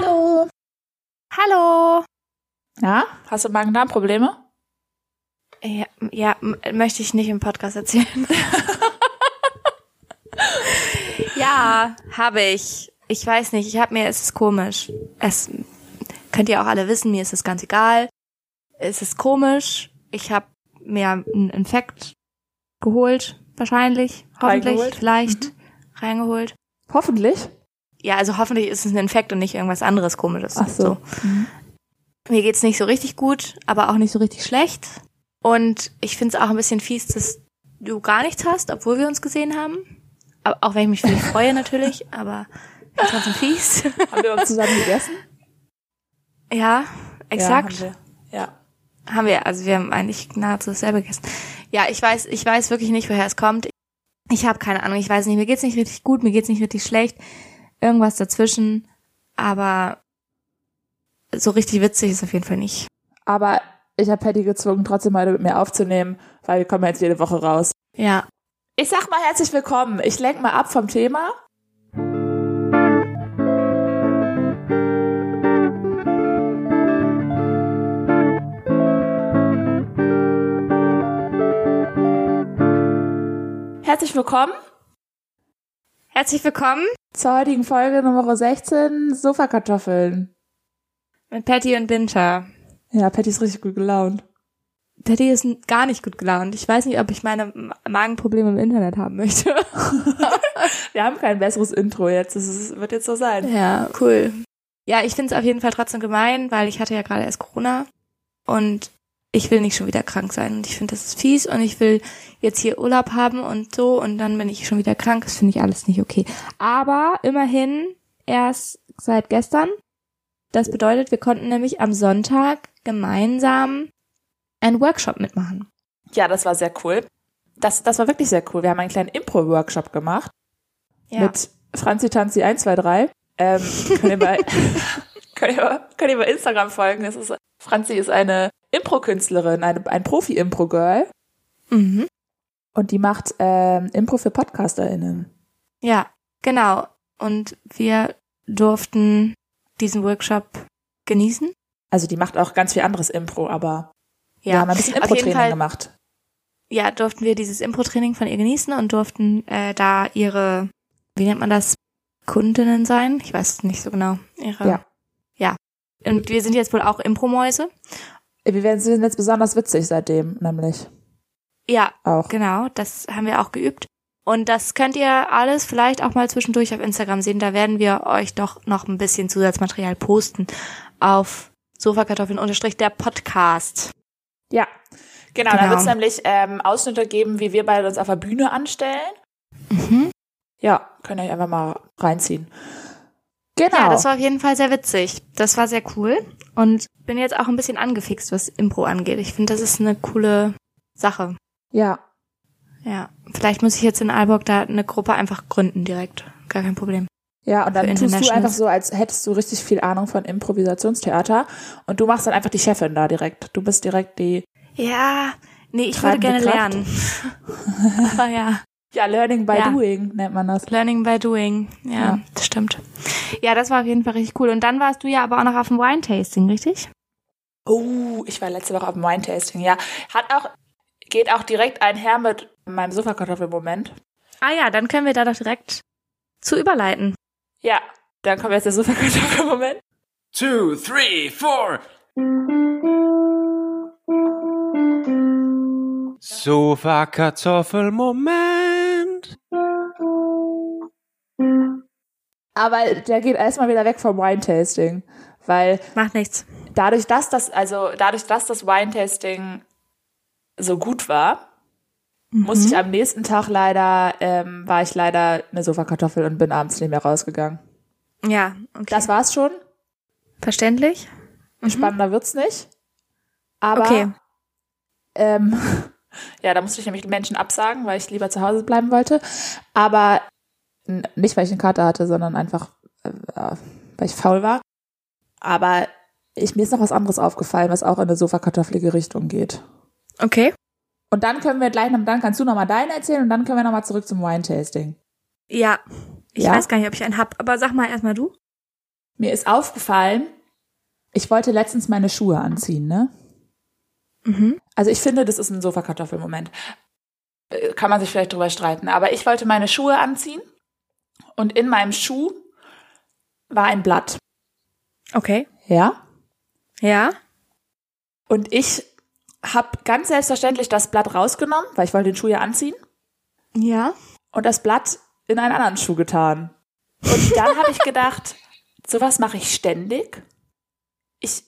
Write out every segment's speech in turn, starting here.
Hallo. Hallo. Ja, hast du Magen-Darm-Probleme? Ja, ja, möchte ich nicht im Podcast erzählen. ja, habe ich. Ich weiß nicht, ich habe mir, es ist komisch. Es könnt ihr auch alle wissen, mir ist es ganz egal. Es ist komisch. Ich habe mir einen Infekt geholt, wahrscheinlich, hoffentlich, Reingeholt? vielleicht Mhm. reingeholt. Hoffentlich. Ja, also hoffentlich ist es ein Infekt und nicht irgendwas anderes komisches. Ach so. Mhm. Mir geht's nicht so richtig gut, aber auch nicht so richtig schlecht. Und ich find's auch ein bisschen fies, dass du gar nichts hast, obwohl wir uns gesehen haben. Aber auch wenn ich mich für dich freue natürlich, aber ist trotzdem fies. Haben wir uns zusammen gegessen? ja, exakt. Ja, haben wir. ja. haben wir, also wir haben eigentlich nahezu dasselbe gegessen. Ja, ich weiß, ich weiß wirklich nicht, woher es kommt. Ich habe keine Ahnung, ich weiß nicht, mir geht's nicht richtig gut, mir geht's nicht richtig schlecht. Irgendwas dazwischen, aber so richtig witzig ist auf jeden Fall nicht. Aber ich habe Patty gezwungen, trotzdem heute mit mir aufzunehmen, weil wir kommen jetzt jede Woche raus. Ja, Ich sag mal herzlich willkommen. Ich lenk mal ab vom Thema. Herzlich willkommen herzlich willkommen zur heutigen Folge Nummer 16 Sofakartoffeln. mit Patty und Binter. Ja, Patty ist richtig gut gelaunt. Patty ist gar nicht gut gelaunt. Ich weiß nicht, ob ich meine Magenprobleme im Internet haben möchte. Wir haben kein besseres Intro jetzt. Das ist, wird jetzt so sein. Ja, cool. Ja, ich finde es auf jeden Fall trotzdem gemein, weil ich hatte ja gerade erst Corona und ich will nicht schon wieder krank sein. Und ich finde, das ist fies und ich will jetzt hier Urlaub haben und so und dann bin ich schon wieder krank. Das finde ich alles nicht okay. Aber immerhin erst seit gestern. Das bedeutet, wir konnten nämlich am Sonntag gemeinsam einen Workshop mitmachen. Ja, das war sehr cool. Das, das war wirklich sehr cool. Wir haben einen kleinen Impro-Workshop gemacht Ja. mit Franzi Tanzi 123. Ähm, könnt, ihr bei, könnt, ihr, könnt ihr bei Instagram folgen. Das ist, Franzi ist eine Impro-Künstlerin, eine, ein Profi-Impro-Girl. mhm. Und die macht ähm, Impro für PodcasterInnen. Ja, genau. Und wir durften diesen Workshop genießen. Also die macht auch ganz viel anderes Impro, aber Ja, wir haben ein bisschen Impro-Training gemacht. ja, durften wir dieses Impro-Training von ihr genießen und durften äh, da ihre, wie nennt man das, Kundinnen sein? Ich weiß nicht so genau. Ihre, Ja. Ja. Und wir sind jetzt wohl auch Impro-Mäuse. Wir werden sind jetzt besonders witzig seitdem, nämlich Ja, auch. genau, das haben wir auch geübt. Und das könnt ihr alles vielleicht auch mal zwischendurch auf Instagram sehen. Da werden wir euch doch noch ein bisschen Zusatzmaterial posten auf Sofakartoffeln unterstrich der Podcast. Ja, genau. Genau. Da wird es nämlich ähm, Ausschnitte geben, wie wir beide uns auf der Bühne anstellen. Mhm. Ja, könnt ihr euch einfach mal reinziehen. Genau. Ja, das war auf jeden Fall sehr witzig. Das war sehr cool. Und bin jetzt auch ein bisschen angefixt, was Impro angeht. Ich finde, das ist eine coole Sache. ja. Ja. Vielleicht muss ich jetzt in Aalborg da eine Gruppe einfach gründen direkt. Gar kein Problem. Ja, und dann tust du einfach so, als hättest du richtig viel Ahnung von Improvisationstheater und du machst dann einfach die Chefin da direkt. Du bist direkt die. Ja, nee, ich würde gerne Kraft. lernen. Aber ja, Ja, Learning by Ja. Doing nennt man das. Learning by Doing. Ja, Ja. das stimmt. Ja, das war auf jeden Fall richtig cool. Und dann warst du ja aber auch noch auf dem Wine-Tasting, richtig? Oh, ich war letzte Woche auf dem Wine-Tasting, ja. Hat auch, geht auch direkt einher mit meinem Sofakartoffel-Moment. Ah ja, dann können wir da doch direkt zu überleiten. Ja, dann kommt jetzt der Sofakartoffel-Moment. two, three, four. Sofa Aber der geht erstmal wieder weg vom Wine-Tasting, weil Macht nichts. dadurch, dass das, also dadurch, dass das Wine-Tasting so gut war, musste ich am nächsten Tag leider, ähm, war ich leider eine Sofakartoffel und bin abends nicht mehr rausgegangen. Ja, okay. Das war's schon. Verständlich? Spannender wird's nicht. Aber Okay. ähm, ja, da musste ich nämlich die Menschen absagen, weil ich lieber zu Hause bleiben wollte. Aber nicht, weil ich eine Karte hatte, sondern einfach, äh, weil ich faul war. Aber ich, mir ist noch was anderes aufgefallen, was auch in eine sofakartoffelige Richtung geht. Okay. Und dann können wir gleich, noch- dann kannst du nochmal deinen erzählen und dann können wir nochmal zurück zum Wine-Tasting. Ja. Ich Ja? weiß gar nicht, ob ich einen hab, aber sag mal erstmal du. Mir ist aufgefallen, ich wollte letztens meine Schuhe anziehen, ne? Mhm. Also ich finde, das ist ein Sofakartoffelmoment. Äh, Kann man sich vielleicht drüber streiten. Aber ich wollte meine Schuhe anziehen und in meinem Schuh war ein Blatt. Okay. Ja? Ja. Und ich habe ganz selbstverständlich das Blatt rausgenommen, weil ich wollte den Schuh ja anziehen Ja. und das Blatt in einen anderen Schuh getan. Und dann habe ich gedacht, sowas mache ich ständig. Ich,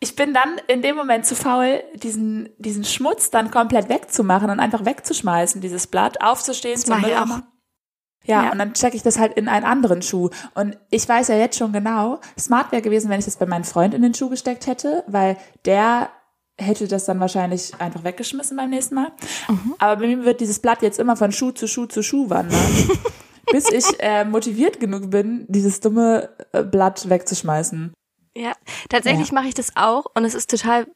ich bin dann in dem Moment zu faul, diesen, diesen Schmutz dann komplett wegzumachen und einfach wegzuschmeißen, dieses Blatt, aufzustehen, Das zum Mülleimer. Ja, Ja. und dann checke ich das halt in einen anderen Schuh. Und ich weiß ja jetzt schon genau, smart wäre gewesen, wenn ich das bei meinem Freund in den Schuh gesteckt hätte, weil der hätte das dann wahrscheinlich einfach weggeschmissen beim nächsten Mal. Aber bei mir wird dieses Blatt jetzt immer von Schuh zu Schuh zu Schuh wandern, bis ich äh, motiviert genug bin, dieses dumme äh, Blatt wegzuschmeißen. Ja, tatsächlich mache ich das auch und es ist total,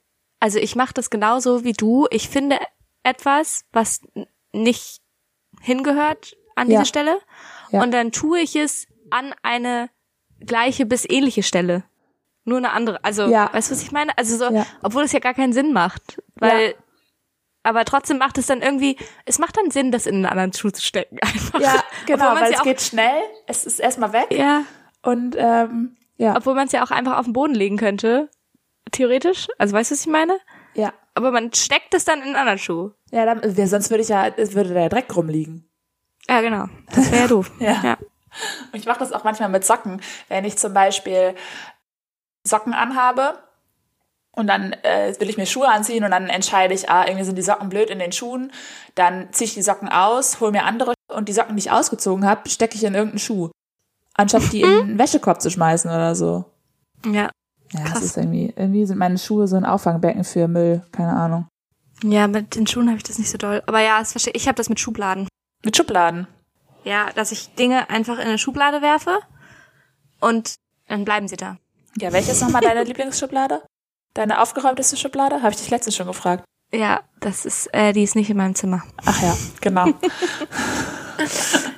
also ich mache das genauso wie du. Ich finde etwas, was nicht hingehört an Ja. diese Stelle Ja. und dann tue ich es an eine gleiche bis ähnliche Stelle. Nur eine andere. Also, Ja. weißt du, was ich meine? Also so, Ja. obwohl es ja gar keinen Sinn macht. Weil, Ja. aber trotzdem macht es dann irgendwie, es macht dann Sinn, das in einen anderen Schuh zu stecken. Einfach. Ja, genau, weil ja es geht schnell, es ist erstmal weg Ja, und ähm, ja, obwohl man es ja auch einfach auf den Boden legen könnte. Theoretisch. Also weißt du, was ich meine? ja. Aber man steckt es dann in einen anderen Schuh. Ja, dann, wer- sonst würde ich ja, es würde der Dreck rumliegen. Ja, genau. Das wäre ja doof. Ja. ja. Und ich mache das auch manchmal mit Socken, wenn ich zum Beispiel Socken anhabe und dann äh, will ich mir Schuhe anziehen und dann entscheide ich, ah, irgendwie sind die Socken blöd in den Schuhen, dann ziehe ich die Socken aus, hole mir andere und die Socken, die ich ausgezogen habe, stecke ich in irgendeinen Schuh, anstatt die in den Wäschekorb zu schmeißen oder so. Ja. Ja, Krass. das ist irgendwie, irgendwie sind meine Schuhe so ein Auffangbecken für Müll, keine Ahnung. Ja, mit den Schuhen habe ich das nicht so doll. Aber ja, ich. habe das mit Schubladen. Mit Schubladen. Ja, dass ich Dinge einfach in eine Schublade werfe und dann bleiben sie da. Ja, welche ist nochmal deine Lieblingsschublade? Deine aufgeräumteste Schublade? Habe ich dich letztens schon gefragt. Ja, das ist, äh, die ist nicht in meinem Zimmer. Ach ja, genau.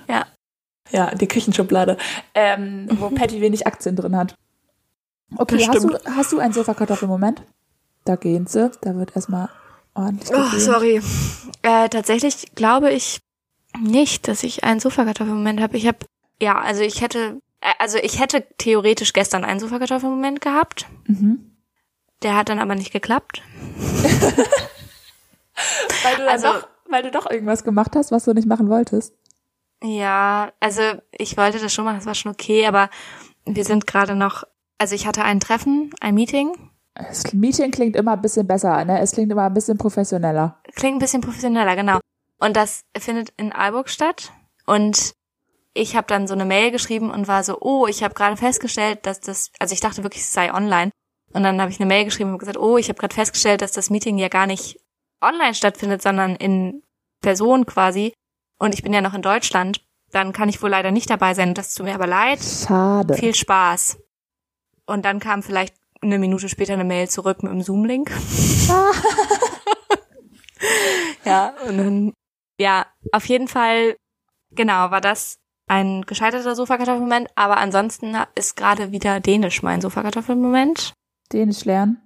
Ja. Ja, die Küchenschublade, ähm, wo Patty wenig Aktien drin hat. Okay, Das hast du, hast du einen Sofakartoffel-Moment? Da gehen sie. Da wird erstmal ordentlich Oh, sorry. Äh, tatsächlich glaube ich nicht, dass ich einen Sofakartoffelmoment habe. Ich habe, ja, also ich hätte, äh, also ich hätte theoretisch gestern einen Sofakartoffelmoment gehabt. Mhm. Der hat dann aber nicht geklappt. Weil, du Also- also, doch, weil du doch irgendwas gemacht hast, was du nicht machen wolltest. Ja, also ich wollte das schon machen, das war schon okay, aber wir sind gerade noch, also ich hatte ein Treffen, ein Meeting, Das Meeting klingt immer ein bisschen besser, ne? Es klingt immer ein bisschen professioneller. klingt ein bisschen professioneller, genau. Und das findet in Aalburg statt und ich habe dann so eine Mail geschrieben und war so, oh, ich habe gerade festgestellt, dass das, also ich dachte wirklich, es sei online. Und dann habe ich eine Mail geschrieben und gesagt, oh, ich habe gerade festgestellt, dass das Meeting ja gar nicht online stattfindet, sondern in Person quasi. Und ich bin ja noch in Deutschland. Dann kann ich wohl leider nicht dabei sein. Das tut mir aber leid. Schade. Viel Spaß. Und dann kam vielleicht eine Minute später eine Mail zurück mit dem Zoom-Link. ja, und dann, ja, auf jeden Fall, genau, war das ein gescheiterter Sofakartoffelmoment, aber ansonsten ist gerade wieder Dänisch mein Sofakartoffelmoment. Dänisch lernen.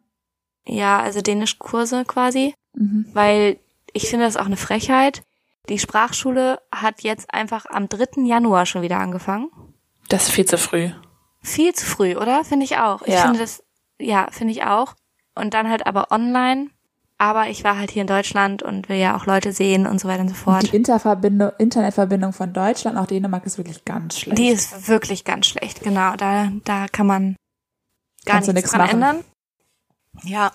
Ja, also Dänischkurse quasi, Mhm. weil ich finde das auch eine Frechheit. Die Sprachschule hat jetzt einfach am 3. Januar schon wieder angefangen. Das ist viel zu früh. Viel zu früh, oder? Finde ich auch. Ich Ja. finde das, ja, finde ich auch. Und dann halt aber online. Aber ich war halt hier in Deutschland und will ja auch Leute sehen und so weiter und so fort. Die Interverbindung, Internetverbindung von Deutschland nach Dänemark ist wirklich ganz schlecht. Die ist wirklich ganz schlecht, genau. Da, da kann man gar Kannst nichts nix dran machen. ändern. Ja.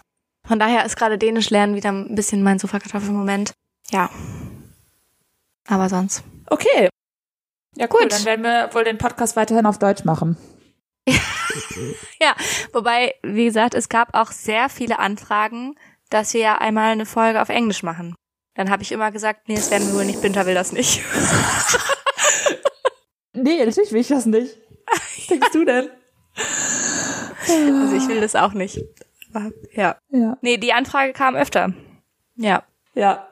Von daher ist gerade Dänisch lernen wieder ein bisschen mein Sofakartoffelmoment. Ja. Aber sonst. okay. Ja, cool. Gut. Dann werden wir wohl den Podcast weiterhin auf Deutsch machen. Ja, wobei, wie gesagt, es gab auch sehr viele Anfragen, dass wir ja einmal eine Folge auf Englisch machen. Dann habe ich immer gesagt, nee, das werden wir wohl nicht, Binter will das nicht. Nee, natürlich will ich das nicht. Was denkst du denn? Also ich will das auch nicht. Aber, Ja. Ja. Nee, die Anfrage kam öfter. Ja. Ja.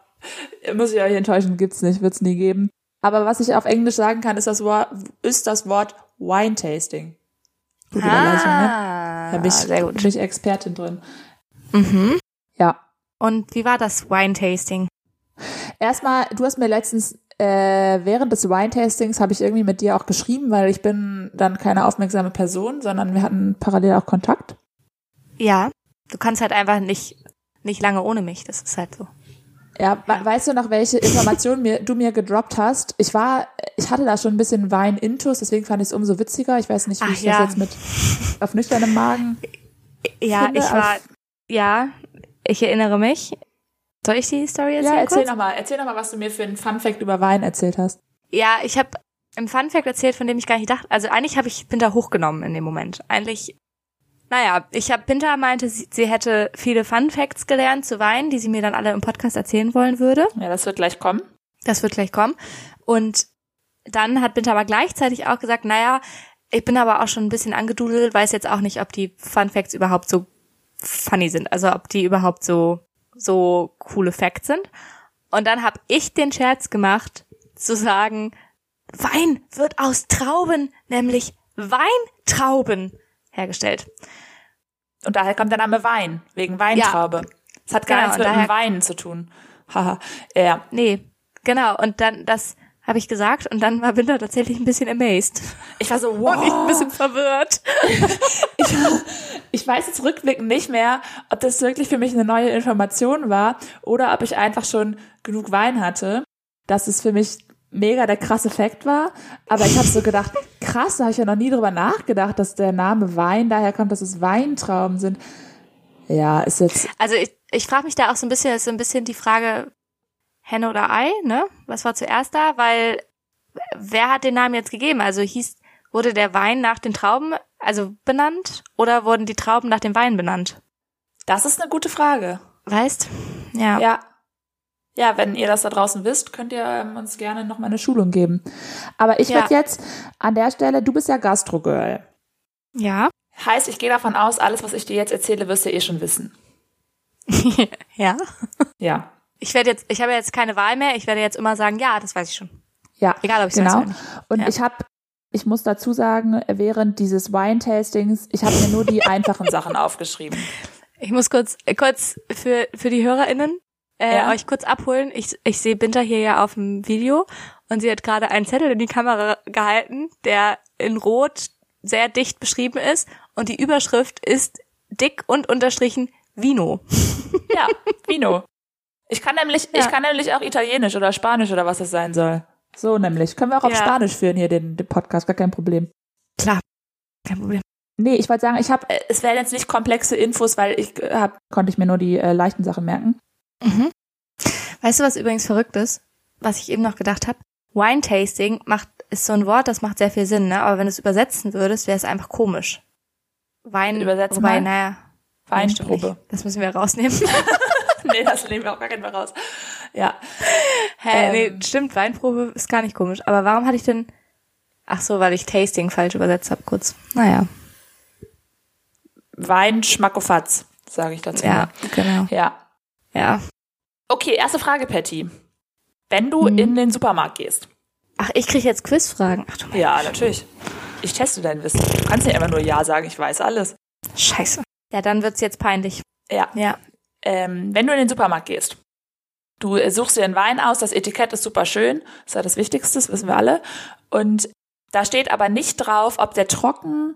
Muss ich euch enttäuschen, gibt's nicht, wird's nie geben. Aber was ich auf Englisch sagen kann, ist das Wort, ist das Wort Wine Tasting. Ne? Ah, Da bin ich, sehr gut. bin ich Expertin drin. Mhm. Ja. Und wie war das Wine-Tasting? Erstmal, du hast mir letztens äh, während des Wine-Tastings habe ich irgendwie mit dir auch geschrieben, weil ich bin dann keine aufmerksame Person, sondern wir hatten parallel auch Kontakt. Ja, du kannst halt einfach nicht, nicht lange ohne mich. Das ist halt so. Ja, we- weißt du noch, welche Informationen mir, du mir gedroppt hast? Ich war, ich hatte da schon ein bisschen Wein-Intus, deswegen fand ich es umso witziger. Ich weiß nicht, wie Ach ich ja. das jetzt mit auf nüchternem Magen. Ja, Finde, ich war, ja, ich erinnere mich. Soll ich die Story erzählen? Ja, erzähl nochmal, erzähl noch mal, was du mir für einen Fun-Fact über Wein erzählt hast. Ja, ich habe einen Funfact erzählt, von dem ich gar nicht dachte. Also eigentlich habe ich Pinter hochgenommen in dem Moment. Eigentlich, naja, ich habe Pinter meinte, sie, sie hätte viele Funfacts gelernt zu Wein, die sie mir dann alle im Podcast erzählen wollen würde. Ja, das wird gleich kommen. Das wird gleich kommen. Und dann hat Binter aber gleichzeitig auch gesagt, naja, ich bin aber auch schon ein bisschen angedudelt, weiß jetzt auch nicht, ob die Fun Facts überhaupt so funny sind. Also ob die überhaupt so, so coole Facts sind. Und dann habe ich den Scherz gemacht, zu sagen, Wein wird aus Trauben, nämlich Weintrauben, hergestellt. Und daher kommt der Name Wein, wegen Weintraube. Das hat gar Genau, nichts mit daher- Wein zu tun. Haha. ja. Nee, genau. Und dann, das habe ich gesagt und dann war Winter tatsächlich ein bisschen amazed. Ich war so, Und ich ein wow. bisschen verwirrt. Ich, ich weiß jetzt rückblickend nicht mehr, ob das wirklich für mich eine neue Information war oder ob ich einfach schon genug Wein hatte, dass es für mich mega der krasse Fakt war. Aber ich habe so gedacht, krass, da habe ich ja noch nie drüber nachgedacht, dass der Name Wein daher kommt, dass es Weintrauben sind. Ja, ist jetzt, Also ich, ich frage mich da auch so ein bisschen, ist so ein bisschen die Frage Henne oder Ei, ne? Was war zuerst da? Weil wer hat den Namen jetzt gegeben? Also hieß, wurde der Wein nach den Trauben also benannt oder wurden die Trauben nach dem Wein benannt? das ist eine gute Frage. Weißt? Ja. Ja. Ja, wenn ihr das da draußen wisst, könnt ihr ähm, uns gerne noch mal eine Schulung geben. Aber ich Ja. würde jetzt an der Stelle, du bist ja Gastrogirl. Ja. Heißt, ich gehe davon aus, alles, was ich dir jetzt erzähle, wirst du eh schon wissen. ja. Ja. Ich werde jetzt, ich habe jetzt keine Wahl mehr. Ich werde jetzt immer sagen, ja, das weiß ich schon. Ja, Egal, ob ich genau. weiß oder nicht. Und Ja. ich habe, ich muss dazu sagen, während dieses Wine-Tastings, ich habe mir nur die einfachen Sachen aufgeschrieben. Ich muss kurz, kurz für, für die HörerInnen äh, Ja. euch kurz abholen. Ich, ich sehe Binter hier ja auf dem Video und sie hat gerade einen Zettel in die Kamera gehalten, der in Rot sehr dicht beschrieben ist und die Überschrift ist dick und unterstrichen Vino. Ja, Vino. Ich kann nämlich, ich Ja. kann nämlich auch Italienisch oder Spanisch oder was das sein soll. So nämlich. Können wir auch auf Ja. Spanisch führen hier den, den Podcast, gar kein Problem. Klar, kein Problem. Nee, ich wollte sagen, ich habe, es wären jetzt nicht komplexe Infos, weil ich äh, hab, konnte ich mir nur die äh, leichten Sachen merken. Mhm. Weißt du, was übrigens verrückt ist? Was ich eben noch gedacht habe? Wine Tasting macht, ist so ein Wort, das macht sehr viel Sinn, ne? Aber wenn du es übersetzen würdest, wäre es einfach komisch. Wein, Übersetz wobei, mal. naja. Weinprobe. Das müssen wir rausnehmen. nee, das nehmen wir auch gar keinen mehr raus. Ja. Hä, Ähm. nee, stimmt, Weinprobe ist gar nicht komisch. Aber warum hatte ich denn, ach so, weil ich Tasting falsch übersetzt habe, kurz. Naja, Wein Schmackofatz, sage ich dazu. ja, genau. Ja. Ja. Okay, erste Frage, Patty. Wenn du Mhm. in den Supermarkt gehst. Ach, ich kriege jetzt Quizfragen. Ach du mein Ja, natürlich. Ich teste dein Wissen. Du kannst ja immer nur Ja sagen, ich weiß alles. Scheiße. Ja, dann wird's jetzt peinlich. Ja. Ja. Ähm, wenn du in den Supermarkt gehst, du äh, suchst dir einen Wein aus, das Etikett ist super schön, ist ja das Wichtigste, das wissen wir alle. Und da steht aber nicht drauf, ob der trocken,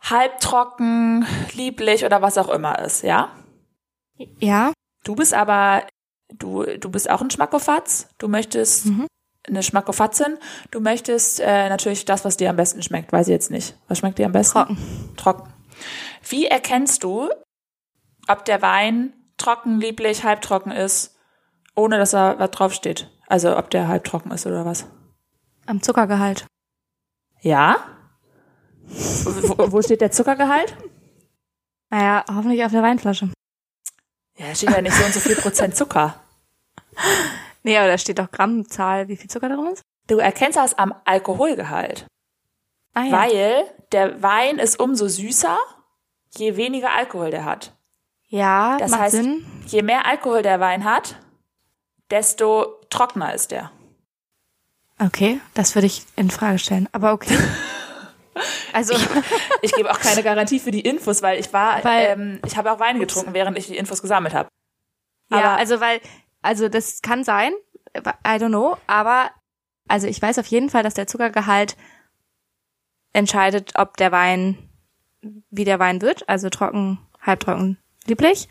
halbtrocken, lieblich oder was auch immer ist, ja? Ja. Du bist aber, du, du bist auch ein Schmackofatz. Du möchtest Mhm. eine Schmackofatzin. Du möchtest äh, natürlich das, was dir am besten schmeckt. Weiß ich jetzt nicht. Was schmeckt dir am besten? Trocken. Trocken. Wie erkennst du, ob der Wein trocken, lieblich, halbtrocken ist, ohne dass da was draufsteht? Also ob der halbtrocken ist oder was? Am Zuckergehalt. Ja? wo, wo steht der Zuckergehalt? Naja, hoffentlich auf der Weinflasche. Ja, da steht ja nicht so und so viel Prozent Zucker. Nee, aber da steht doch Grammzahl, wie viel Zucker drin ist. Du erkennst das am Alkoholgehalt. Ah Weil der Wein ist umso süßer, je weniger Alkohol der hat. Ja, Das macht heißt, Sinn. je mehr Alkohol der Wein hat, desto trockener ist der. Okay, das würde ich in Frage stellen. Aber okay. Also Ich gebe auch keine Garantie für die Infos, weil ich war, Weil- ähm, ich habe auch Wein getrunken, während ich die Infos gesammelt habe. ja, also weil, also das kann sein, I don't know, aber also ich weiß auf jeden Fall, dass der Zuckergehalt entscheidet, ob der Wein, wie der Wein wird, also trocken, halbtrocken, lieblich.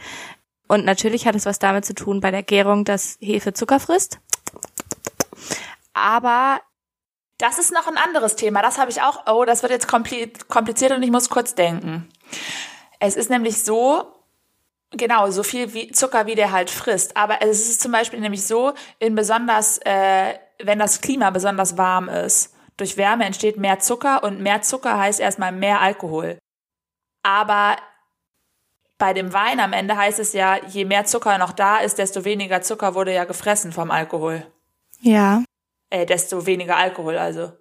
Und natürlich hat es was damit zu tun bei der Gärung, dass Hefe Zucker frisst. Aber Das ist noch ein anderes Thema. Das habe ich auch. Oh, das wird jetzt kompli- kompliziert und ich muss kurz denken. Es ist nämlich so, genau, so viel wie Zucker, wie der halt frisst. Aber es ist zum Beispiel nämlich so, in besonders, äh, wenn das Klima besonders warm ist, durch Wärme entsteht mehr Zucker und mehr Zucker heißt erstmal mehr Alkohol. Aber bei dem Wein am Ende heißt es ja, je mehr Zucker noch da ist, desto weniger Zucker wurde ja gefressen vom Alkohol. ja, Äh, desto weniger Alkohol also.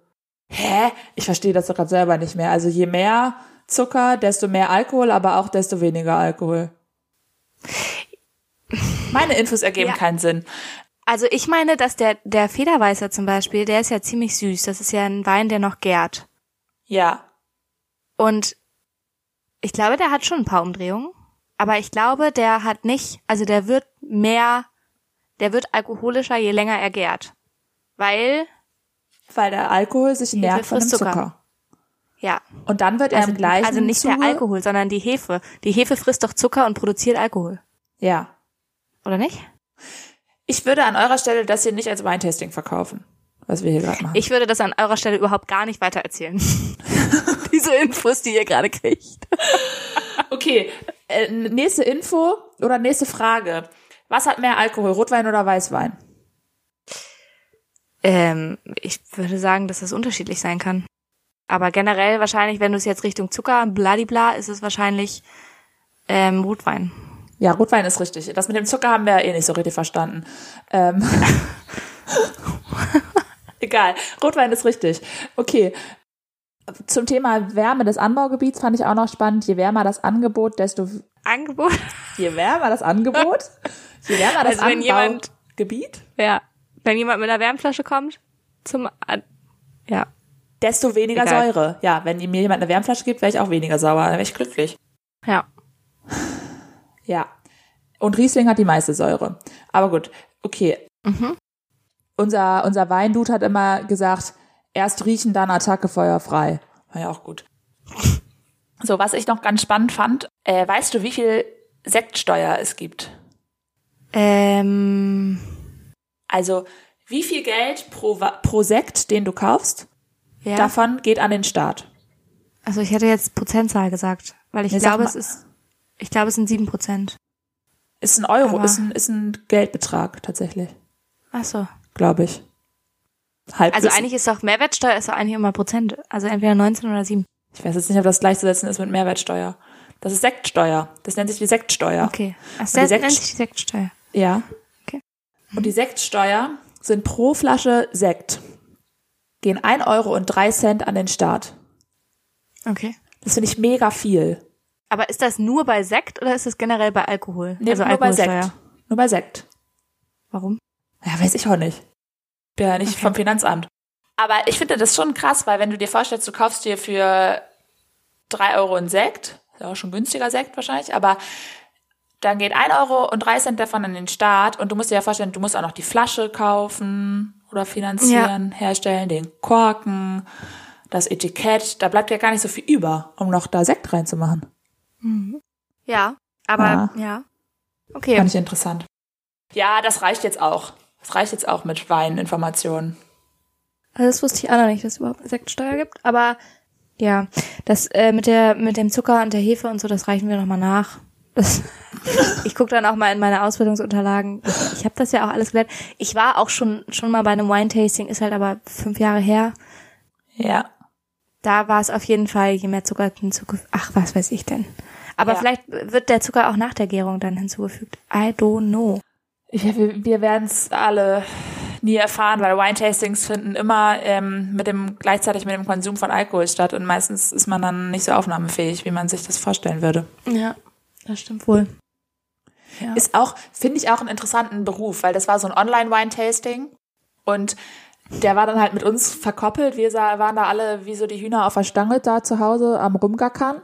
Hä? Ich verstehe das doch gerade selber nicht mehr. Also je mehr Zucker, desto mehr Alkohol, aber auch desto weniger Alkohol. Meine Infos ergeben Ja. keinen Sinn. Also ich meine, dass der, der Federweißer zum Beispiel, der ist ja ziemlich süß. Das ist ja ein Wein, der noch gärt. Ja. Und ich glaube, der hat schon ein paar Umdrehungen. Aber ich glaube, der hat nicht, also der wird mehr, der wird alkoholischer, je länger er gärt. Weil, Weil der Alkohol sich nährt von dem Zucker. Zucker. ja. Und dann wird er Also, im gleichen also nicht Zuge, der Alkohol, sondern die Hefe. Die Hefe frisst doch Zucker und produziert Alkohol. Ja. Oder nicht? Ich würde an eurer Stelle das hier nicht als Weintasting verkaufen, was wir hier gerade machen. Ich würde das an eurer Stelle überhaupt gar nicht weiter erzählen. Diese Infos, die ihr gerade kriegt. Okay, äh, nächste Info oder nächste Frage. Was hat mehr Alkohol, Rotwein oder Weißwein? Ähm, ich würde sagen, dass das unterschiedlich sein kann. Aber generell wahrscheinlich, wenn du es jetzt Richtung Zucker, bladibla, ist es wahrscheinlich ähm, Rotwein. Ja, Rotwein ist richtig. Das mit dem Zucker haben wir ja eh nicht so richtig verstanden. Ähm. Egal, Rotwein ist richtig. Okay. Zum Thema Wärme des Anbaugebiets fand ich auch noch spannend. Je wärmer das Angebot, desto Angebot? je wärmer das Angebot, je wärmer das Also wenn jemand- Anbaugebiet, Ja. Wenn jemand mit einer Wärmflasche kommt, zum, An- ja. desto weniger Egal. Säure. Ja, wenn mir jemand eine Wärmflasche gibt, wäre ich auch weniger sauer. Dann wäre ich glücklich. Ja. Ja. Und Riesling hat die meiste Säure. Aber gut, okay. Mhm. Unser, unser Weindude hat immer gesagt, erst riechen, dann Attacke, Feuer frei. War ja auch gut. So, was ich noch ganz spannend fand, äh, weißt du, wie viel Sektsteuer es gibt? Ähm, Also, wie viel Geld pro, pro Sekt, den du kaufst, ja. davon geht an den Staat? Also ich hätte jetzt Prozentzahl gesagt, weil ich Nee, glaube, es ist, ich glaube, es sind sieben Prozent. Ist ein Euro, Aber- ist ein, ist ein Geldbetrag tatsächlich, Ach so. Glaube ich. Halb Also eigentlich ist doch Mehrwertsteuer ist doch eigentlich immer Prozent. Also entweder 19 oder 7. Ich weiß jetzt nicht, ob das gleichzusetzen ist mit Mehrwertsteuer. Das ist Sektsteuer. Das nennt sich die Sektsteuer. Okay. Die das Sekt- nennt sich die Sektsteuer. Ja. Okay. Und die Sektsteuer sind pro Flasche Sekt gehen 1 Euro und 3 Cent an den Staat. Okay. Das finde ich mega viel. Aber ist das nur bei Sekt oder ist das generell bei Alkohol? Nee, also nur bei. Sekt. Nur bei Sekt. Warum? Ja, weiß ich auch nicht. Bin ja nicht Okay. vom Finanzamt. Aber ich finde das schon krass, weil wenn du dir vorstellst, du kaufst dir für 3 Euro einen Sekt, ist ja auch schon günstiger Sekt wahrscheinlich, aber dann geht 1 Euro und 3 Cent davon an den Staat und du musst dir ja vorstellen, du musst auch noch die Flasche kaufen oder finanzieren, herstellen, den Korken, das Etikett, da bleibt ja gar nicht so viel über, um noch da Sekt reinzumachen. Ja, aber Ah. ja. Okay. Fand ich interessant. Ja, das reicht jetzt auch. Das reicht jetzt auch mit Weininformationen. Also das wusste ich auch noch nicht, dass es überhaupt eine Sektsteuer gibt. Aber ja, das äh, mit der mit dem Zucker und der Hefe und so, das reichen wir nochmal nach. Das, ich gucke dann auch mal in meine Ausbildungsunterlagen. Ich, habe das ja auch alles gelernt. Ich war auch schon schon mal bei einem Wine-Tasting, ist halt aber fünf Jahre her. Ja. Da war es auf jeden Fall, je mehr Zucker hinzugefügt. Ach, was weiß ich denn. Aber Ja. vielleicht wird der Zucker auch nach der Gärung dann hinzugefügt. I don't know. Ich, wir wir werden es alle nie erfahren, weil Wine-Tastings finden immer ähm, mit dem gleichzeitig mit dem Konsum von Alkohol statt und meistens ist man dann nicht so aufnahmefähig, wie man sich das vorstellen würde. Ja, das stimmt wohl. Ja. Ist auch, finde ich auch einen interessanten Beruf, weil das war so ein Online-Wine-Tasting und der war dann halt mit uns verkoppelt. Wir sah, waren da alle wie so die Hühner auf der Stange da zu Hause am Rumgackern.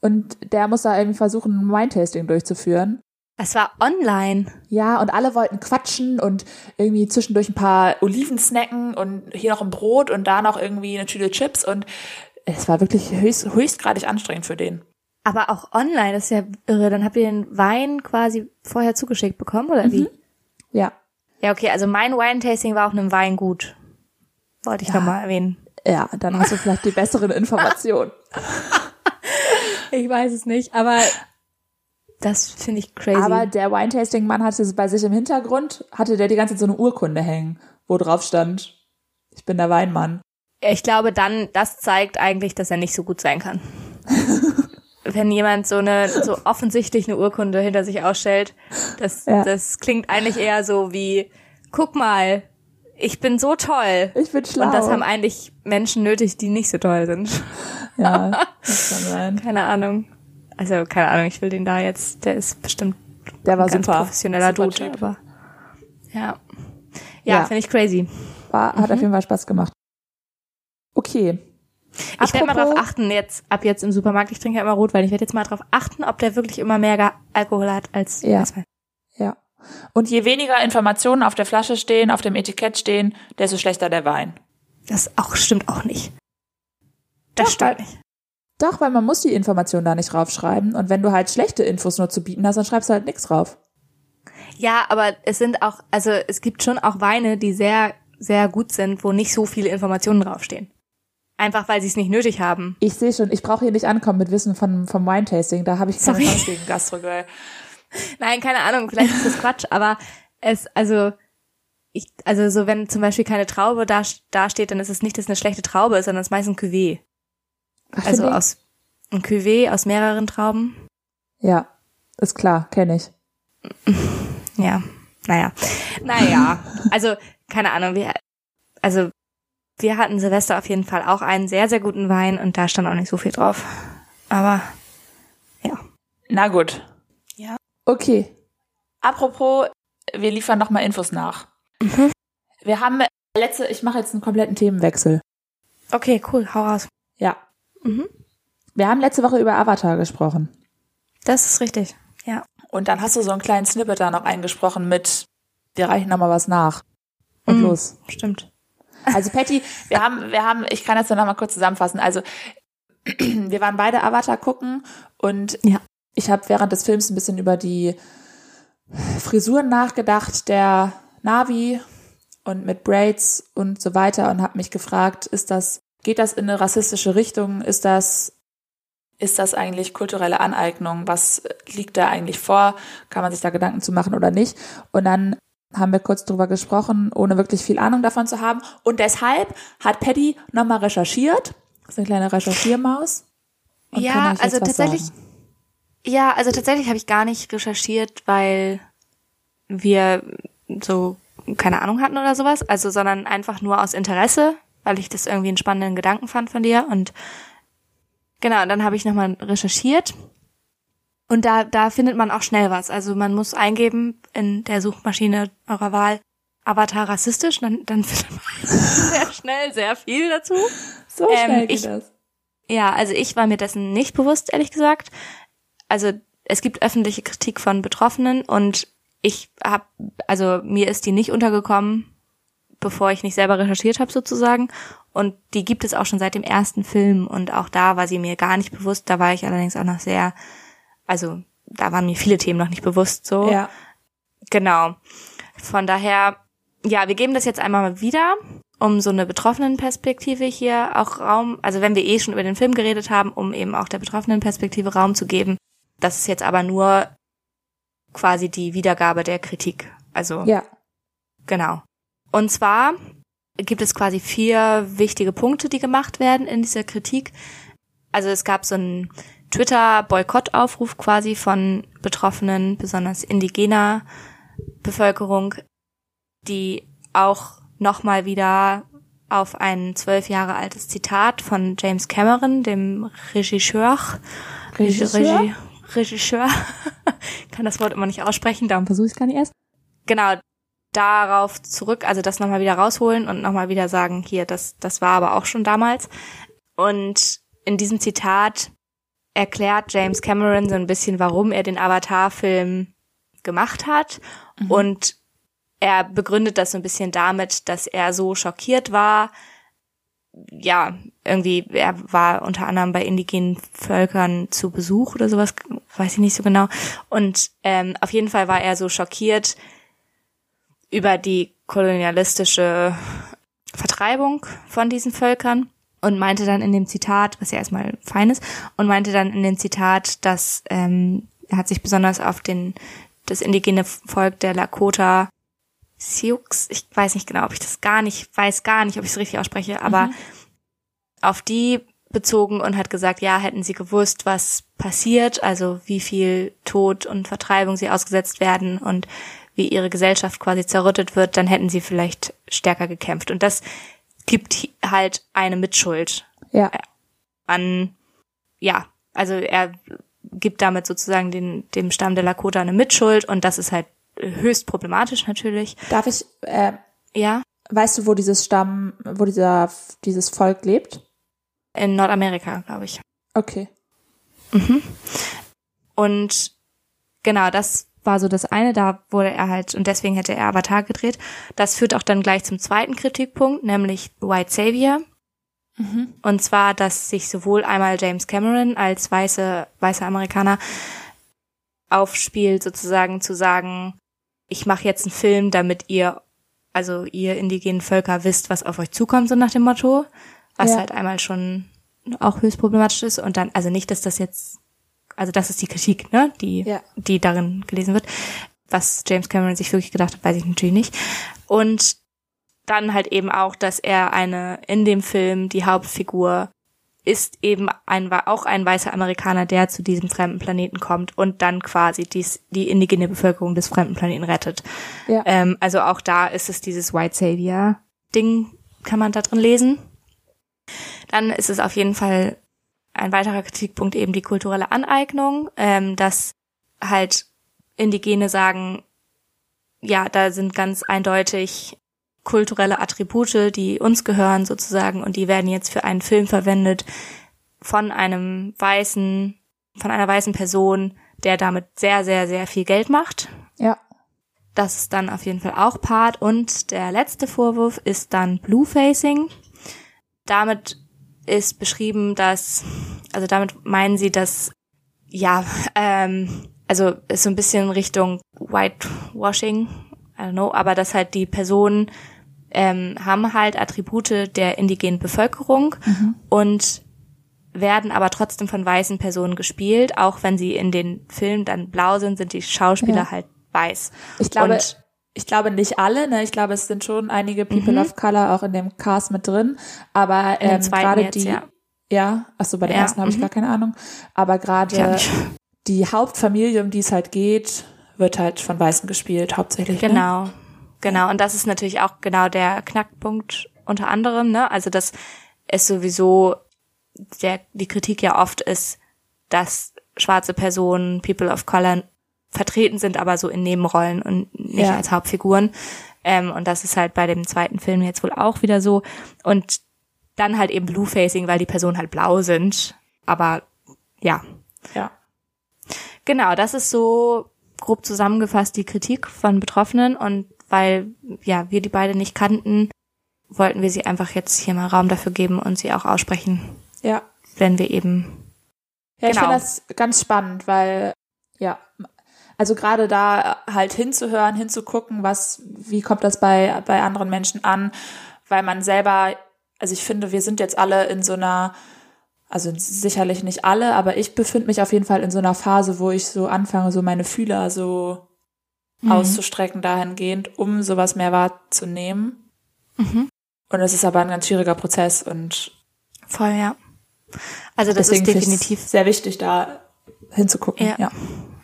Und der muss da irgendwie versuchen, ein Wine-Tasting durchzuführen. Es war online. Ja, und alle wollten quatschen und irgendwie zwischendurch ein paar Oliven snacken und hier noch ein Brot und da noch irgendwie eine Tüte Chips und es war wirklich höchst, höchstgradig anstrengend für den. Aber auch online, das ist ja irre. Dann habt ihr den Wein quasi vorher zugeschickt bekommen, oder wie? Ja. Ja, okay, also mein Wine-Tasting war auch einem Wein gut. Wollte ich Ja. noch mal erwähnen. Ja, dann hast du vielleicht die besseren Informationen. Ich weiß es nicht, aber das finde ich crazy. Aber der Wine-Tasting-Mann hatte bei sich im Hintergrund, hatte der die ganze Zeit so eine Urkunde hängen, wo drauf stand, ich bin der Weinmann. ich glaube dann, das zeigt eigentlich, dass er nicht so gut sein kann. Wenn jemand so eine, so offensichtlich eine Urkunde hinter sich ausstellt, das, Ja. das klingt eigentlich eher so wie, guck mal, ich bin so toll. Ich bin schlau. Und das haben eigentlich Menschen nötig, die nicht so toll sind. ja, das kann sein. Keine Ahnung. Also, keine Ahnung, ich will den da jetzt, der ist bestimmt Der war ganz super. professioneller Super Dude, aber ja. Ja, Ja. finde ich crazy. War, hat auf jeden Fall Spaß gemacht. Okay. Ich werde mal drauf achten, jetzt, ab jetzt im Supermarkt, ich trinke ja immer Rotwein, ich werde jetzt mal drauf achten, ob der wirklich immer mehr Alkohol hat als Ja. Weißwein. Ja. Und je weniger Informationen auf der Flasche stehen, auf dem Etikett stehen, desto schlechter der Wein. Das auch stimmt auch nicht. Das Doch, stimmt nicht. Doch, weil man muss die Informationen da nicht draufschreiben. Und wenn du halt schlechte Infos nur zu bieten hast, dann schreibst du halt nichts drauf. Ja, aber es sind auch, also es gibt schon auch Weine, die sehr, sehr gut sind, wo nicht so viele Informationen draufstehen. Einfach weil sie es nicht nötig haben. Ich sehe schon, ich brauche hier nicht ankommen mit Wissen von, vom Wine-Tasting. Da habe ich keine. Chance gegen Gastrogirl. Nein, keine Ahnung, vielleicht ist das Quatsch, aber es, also, ich, also so wenn zum Beispiel keine Traube da, da steht, dann ist es nicht, dass es eine schlechte Traube ist, sondern es ist meist ein Cuvée. Was Also aus, ein Cuvée aus mehreren Trauben. Ja, ist klar, kenne ich. Ja, naja. Naja, also, keine Ahnung, wir, also, wir hatten Silvester auf jeden Fall auch einen sehr, sehr guten Wein und da stand auch nicht so viel drauf. Aber, ja. Na gut. Ja. Okay. Apropos, wir liefern nochmal Infos nach. Mhm. Wir haben letzte, ich mache jetzt einen kompletten Themenwechsel. Okay, cool, hau raus. Ja. Mhm. Wir haben letzte Woche über Avatar gesprochen. Das ist richtig, ja. Und dann hast du so einen kleinen Snippet da noch eingesprochen mit, wir reichen nochmal was nach. Und Mhm. los. Stimmt. Also Patty, wir haben, wir haben, ich kann das dann nochmal kurz zusammenfassen. Also wir waren beide Avatar gucken und Ja. ich habe während des Films ein bisschen über die Frisuren nachgedacht, der Navi und mit Braids und so weiter und habe mich gefragt, ist das, geht das in eine rassistische Richtung? Ist das, ist das eigentlich kulturelle Aneignung? Was liegt da eigentlich vor? Kann man sich da Gedanken zu machen oder nicht? Und dann haben wir kurz drüber gesprochen, ohne wirklich viel Ahnung davon zu haben. Und deshalb hat Paddy nochmal recherchiert. Das ist eine kleine Recherchiermaus. Ja, also tatsächlich- sagen. Ja, also tatsächlich habe ich gar nicht recherchiert, weil wir so keine Ahnung hatten oder sowas, also sondern einfach nur aus Interesse, weil ich das irgendwie einen spannenden Gedanken fand von dir und genau, dann habe ich nochmal recherchiert und da da findet man auch schnell was. Also man muss eingeben in der Suchmaschine eurer Wahl Avatar rassistisch, dann dann findet man sehr schnell sehr viel dazu. So ähm, schnell geht ich- das. Ja, also ich war mir dessen nicht bewusst, ehrlich gesagt. Also es gibt öffentliche Kritik von Betroffenen und ich habe, also mir ist die nicht untergekommen, bevor ich nicht selber recherchiert habe sozusagen. Und die gibt es auch schon seit dem ersten Film und auch da war sie mir gar nicht bewusst. Da war ich allerdings auch noch sehr, also da waren mir viele Themen noch nicht bewusst so. Ja. Genau. Von daher, ja, wir geben das jetzt einmal mal wieder, um so eine Betroffenenperspektive hier auch Raum, also wenn wir eh schon über den Film geredet haben, um eben auch der Betroffenenperspektive Raum zu geben. Das ist jetzt aber nur quasi die Wiedergabe der Kritik. Also Ja. Genau. Und zwar gibt es quasi vier wichtige Punkte, die gemacht werden in dieser Kritik. Also es gab so einen Twitter-Boykottaufruf quasi von Betroffenen, besonders indigener Bevölkerung, die auch nochmal wieder auf ein zwölf Jahre altes Zitat von James Cameron, dem Regisseur, Regisseur? Regisseur, kann das Wort immer nicht aussprechen, darum versuche ich es gar nicht erst. Genau, darauf zurück, also das nochmal wieder rausholen und nochmal wieder sagen, hier, das, das war aber auch schon damals. Und in diesem Zitat erklärt James Cameron so ein bisschen, warum er den Avatar-Film gemacht hat. Mhm. Und er begründet das so ein bisschen damit, dass er so schockiert war. Ja, irgendwie, er war unter anderem bei indigenen Völkern zu Besuch oder sowas, weiß ich nicht so genau. Und ähm, auf jeden Fall war er so schockiert über die kolonialistische Vertreibung von diesen Völkern und meinte dann in dem Zitat, was ja erstmal fein ist, und meinte dann in dem Zitat, dass ähm, er hat sich besonders auf den das indigene Volk der Lakota Sioux, ich weiß nicht genau, ob ich das gar nicht, weiß gar nicht, ob ich es richtig ausspreche, aber mhm. auf die bezogen und hat gesagt, ja, hätten sie gewusst, was passiert, also wie viel Tod und Vertreibung sie ausgesetzt werden und wie ihre Gesellschaft quasi zerrüttet wird, dann hätten sie vielleicht stärker gekämpft. Und das gibt halt eine Mitschuld ja. an, ja, also er gibt damit sozusagen den, dem Stamm der Lakota eine Mitschuld und das ist halt höchst problematisch natürlich. Darf ich, äh, ja? Weißt du, wo dieses Stamm, wo dieser, dieses Volk lebt? In Nordamerika, glaube ich. Okay. Mhm. Und genau, das war so das eine, da wurde er halt, und deswegen hätte er Avatar gedreht. Das führt auch dann gleich zum zweiten Kritikpunkt, nämlich White Savior. Mhm. Und zwar, dass sich sowohl einmal James Cameron als weiße, weiße Amerikaner aufspielt, sozusagen zu sagen, ich mache jetzt einen Film, damit ihr, also ihr indigenen Völker wisst, was auf euch zukommt, so nach dem Motto. Was ja. halt einmal schon auch höchst problematisch ist. Und dann, also nicht, dass das jetzt, also das ist die Kritik, ne, die, ja. die darin gelesen wird. Was James Cameron sich wirklich gedacht hat, weiß ich natürlich nicht. Und dann halt eben auch, dass er eine in dem Film die Hauptfigur ist eben ein, auch ein weißer Amerikaner, der zu diesem fremden Planeten kommt und dann quasi dies, die indigene Bevölkerung des fremden Planeten rettet. Ja. Ähm, also auch da ist es dieses White Savior Ding, kann man da drin lesen. Dann ist es auf jeden Fall ein weiterer Kritikpunkt eben die kulturelle Aneignung, ähm, dass halt Indigene sagen, ja, da sind ganz eindeutig kulturelle Attribute, die uns gehören sozusagen und die werden jetzt für einen Film verwendet von einem weißen, von einer weißen Person, der damit sehr, sehr, sehr viel Geld macht. Ja. Das ist dann auf jeden Fall auch Part. Und der letzte Vorwurf ist dann Bluefacing. Damit ist beschrieben, dass, also damit meinen sie, dass, ja, ähm, also ist so ein bisschen Richtung Whitewashing, I don't know, aber dass halt die Personen ähm, haben halt Attribute der indigenen Bevölkerung mhm. und werden aber trotzdem von weißen Personen gespielt, auch wenn sie in den Filmen dann blau sind, sind die Schauspieler ja. halt weiß. Ich glaube, und, ich glaube nicht alle, ne? Ich glaube, es sind schon einige People mhm. of Color auch in dem Cast mit drin, aber ähm, gerade die ja. ja, ach so, bei den ja, ersten habe ich mhm. gar keine Ahnung, aber gerade die Hauptfamilie, um die es halt geht, wird halt von Weißen gespielt, hauptsächlich. Ne? Genau. Ne? Genau, und das ist natürlich auch genau der Knackpunkt unter anderem, ne? Also dass es sowieso der die Kritik ja oft ist, dass schwarze Personen, People of Color vertreten sind, aber so in Nebenrollen und nicht ja. als Hauptfiguren. Ähm, und das ist halt bei dem zweiten Film jetzt wohl auch wieder so. Und dann halt eben Bluefacing, weil die Personen halt blau sind. Aber ja. Ja. Genau, das ist so grob zusammengefasst die Kritik von Betroffenen und weil ja wir die beide nicht kannten, wollten wir sie einfach jetzt hier mal Raum dafür geben und sie auch aussprechen. Ja. Wenn wir eben. Ja, genau. ich finde das ganz spannend, weil ja, also gerade da halt hinzuhören, hinzugucken, was, wie kommt das bei bei anderen Menschen an, weil man selber, also ich finde, wir sind jetzt alle in so einer also sicherlich nicht alle, aber ich befinde mich auf jeden Fall in so einer Phase, wo ich so anfange, so meine Fühler so mhm. auszustrecken dahingehend, um sowas mehr wahrzunehmen. Mhm. Und es ist aber ein ganz schwieriger Prozess und voll, ja. Also das ist definitiv sehr wichtig, da hinzugucken. Ja. ja.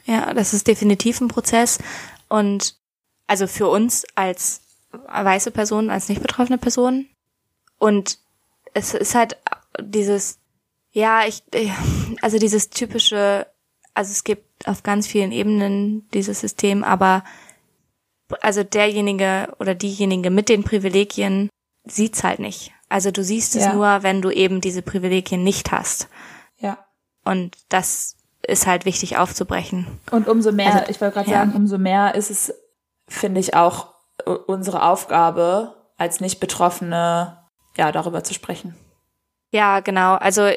Ja, das ist definitiv ein Prozess. Und also für uns als weiße Person, als nicht betroffene Person. Und es ist halt dieses, ja, ich, also dieses typische also es gibt auf ganz vielen Ebenen dieses System, aber also derjenige oder diejenige mit den Privilegien sieht's halt nicht. Also du siehst es Ja. nur, wenn du eben diese Privilegien nicht hast. Ja. Und das ist halt wichtig aufzubrechen. Und umso mehr, Also, ich wollte gerade ja. sagen, umso mehr ist es, finde ich, auch unsere Aufgabe, als Nicht-Betroffene, ja, darüber zu sprechen. Ja, genau. Also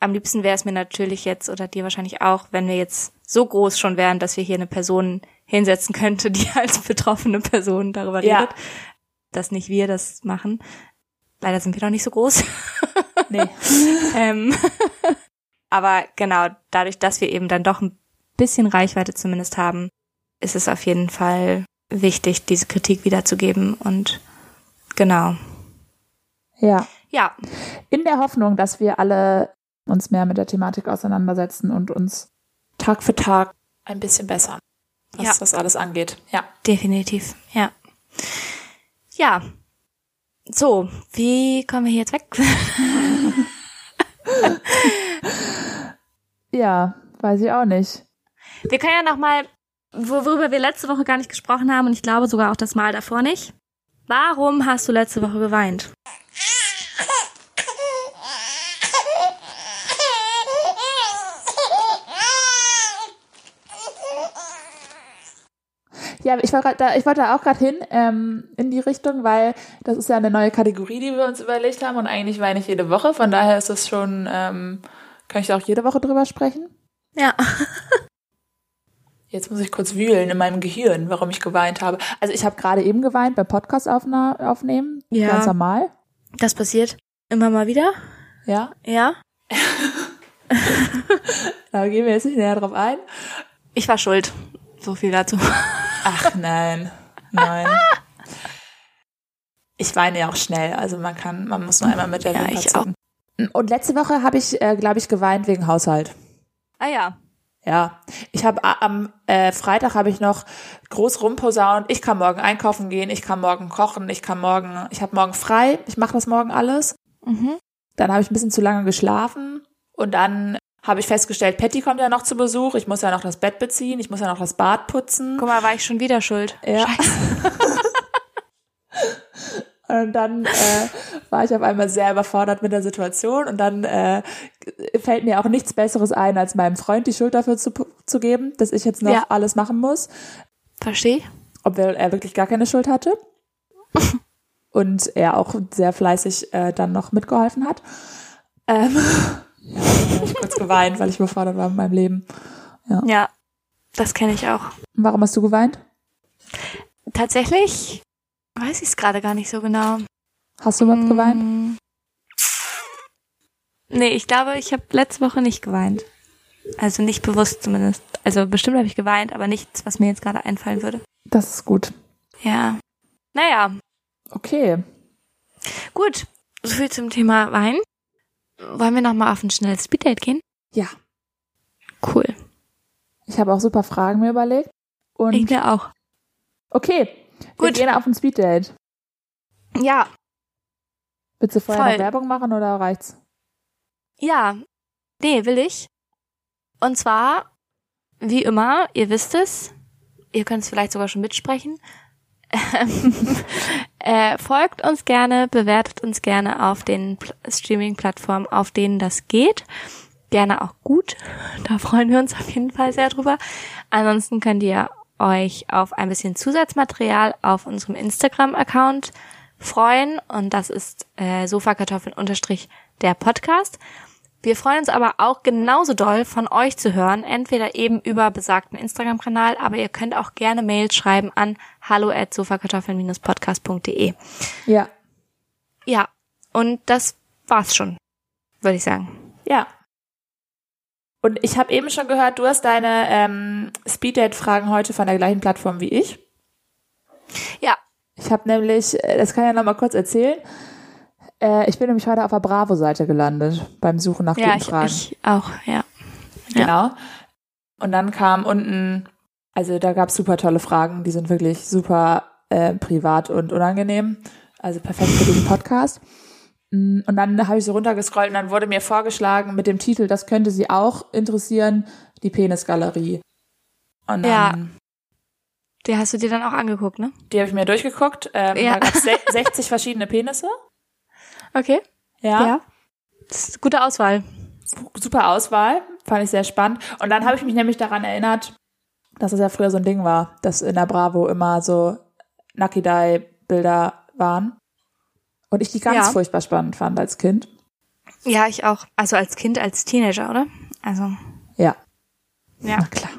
am liebsten wäre es mir natürlich jetzt oder dir wahrscheinlich auch, wenn wir jetzt so groß schon wären, dass wir hier eine Person hinsetzen könnte, die als betroffene Person darüber Ja. redet. Dass nicht wir das machen. Leider sind wir noch nicht so groß. Nee. ähm, aber genau, dadurch, dass wir eben dann doch ein bisschen Reichweite zumindest haben, ist es auf jeden Fall wichtig, diese Kritik wiederzugeben und genau. ja. Ja, In der Hoffnung, dass wir alle uns mehr mit der Thematik auseinandersetzen und uns Tag für Tag ein bisschen bessern, was Ja. das alles angeht. Ja. definitiv, ja. Ja. So, wie kommen wir hier jetzt weg? Ja, weiß ich auch nicht. Wir können ja noch mal, worüber wir letzte Woche gar nicht gesprochen haben und ich glaube sogar auch das Mal davor nicht. Warum hast du letzte Woche geweint? Ja, ich war grad da, ich wollte da auch gerade hin ähm, in die Richtung, weil das ist ja eine neue Kategorie, die wir uns überlegt haben und eigentlich weine ich jede Woche. Von daher ist es schon, ähm, kann ich da auch jede Woche drüber sprechen. Ja. Jetzt muss ich kurz wühlen in meinem Gehirn, warum ich geweint habe. Also ich habe gerade eben geweint beim Podcast aufnehmen, Ja. ganz normal. Das passiert immer mal wieder. Ja, Ja. da gehen wir jetzt nicht näher drauf ein. Ich war schuld. So viel dazu. Ach nein, nein. Ich weine ja auch schnell, also man kann, man muss nur einmal mit der Ja, Wimper ich zucken. Und letzte Woche habe ich, äh, glaube ich, geweint wegen Haushalt. Ah ja. Ja, ich habe am äh, Freitag habe ich noch groß rumposaunt. Ich kann morgen einkaufen gehen, ich kann morgen kochen, ich kann morgen, ich habe morgen frei, ich mache das morgen alles. Mhm. Dann habe ich ein bisschen zu lange geschlafen und dann habe ich festgestellt, Patty kommt ja noch zu Besuch. Ich muss ja noch das Bett beziehen, ich muss ja noch das Bad putzen. Guck mal, war ich schon wieder schuld. Ja. Und dann äh, war ich auf einmal sehr überfordert mit der Situation und dann äh, fällt mir auch nichts Besseres ein, als meinem Freund die Schuld dafür zu, zu geben, dass ich jetzt noch Ja. alles machen muss, Versteh? obwohl er wirklich gar keine Schuld hatte. Und er auch sehr fleißig äh, dann noch mitgeholfen hat. Ähm, ja, dann habe ich kurz geweint, weil ich überfordert war mit meinem Leben. Ja. Das kenne ich auch. Und warum hast du geweint? Tatsächlich weiß ich es gerade gar nicht so genau. Hast du überhaupt geweint? Mm. Nee, ich glaube, ich habe letzte Woche nicht geweint. Also nicht bewusst zumindest. Also bestimmt habe ich geweint, aber nichts, was mir jetzt gerade einfallen würde. Das ist gut. Ja. Naja, Okay. gut. So viel zum Thema Wein. Wollen wir nochmal auf ein schnelles Speeddate gehen? Ja. Cool. Ich habe auch super Fragen mir überlegt. Und Ich mir auch. okay, wir Gut. gehen auf ein Speeddate. Ja, Willst du vorher Voll. noch Werbung machen oder reicht's? ja. Nee, will ich. Und zwar, wie immer, ihr wisst es, ihr könnt es vielleicht sogar schon mitsprechen. Ähm, äh, folgt uns gerne, bewertet uns gerne auf den Pl- Streaming-Plattformen, auf denen das geht. Gerne auch gut. Da freuen wir uns auf jeden Fall sehr drüber. Ansonsten könnt ihr euch auf ein bisschen Zusatzmaterial auf unserem Instagram-Account freuen. Und das ist äh, Sofakartoffeln unterstrich der Podcast. Wir freuen uns aber auch genauso doll von euch zu hören, entweder eben über besagten Instagram-Kanal, aber ihr könnt auch gerne Mails schreiben an hallo at sofakartoffeln-podcast.de. Ja. Ja, und das war's schon, würde ich sagen. Ja. Und ich habe eben schon gehört, du hast deine ähm, Speeddate-Fragen heute von der gleichen Plattform wie ich. Ja, Ich habe nämlich, äh, das kann ich ja noch mal kurz erzählen. Äh, ich bin nämlich heute auf der Bravo-Seite gelandet beim Suchen nach ja, guten ich, Fragen. ich auch, ja. Genau. Und dann kam unten, also da gab es super tolle Fragen, die sind wirklich super äh, privat und unangenehm. Also perfekt für diesen Podcast. Mm, Und dann habe ich so runtergescrollt und dann wurde mir vorgeschlagen mit dem Titel, das könnte Sie auch interessieren, die Penisgalerie. Und dann, Ja. Die hast du dir dann auch angeguckt, ne? Die habe ich mir durchgeguckt. Ähm, Ja. Da gab es 60 verschiedene Penisse. Okay. Ja. Eine gute Auswahl. Super Auswahl. Fand ich sehr spannend. Und dann habe ich mich nämlich daran erinnert, dass es ja früher so ein Ding war, dass in der Bravo immer so Nucky-Dye-Bilder waren. Und ich die ganz Ja. furchtbar spannend fand als Kind. Ja, ich auch. Also als Kind, als Teenager, oder? Also, Ja. ja. Na klar.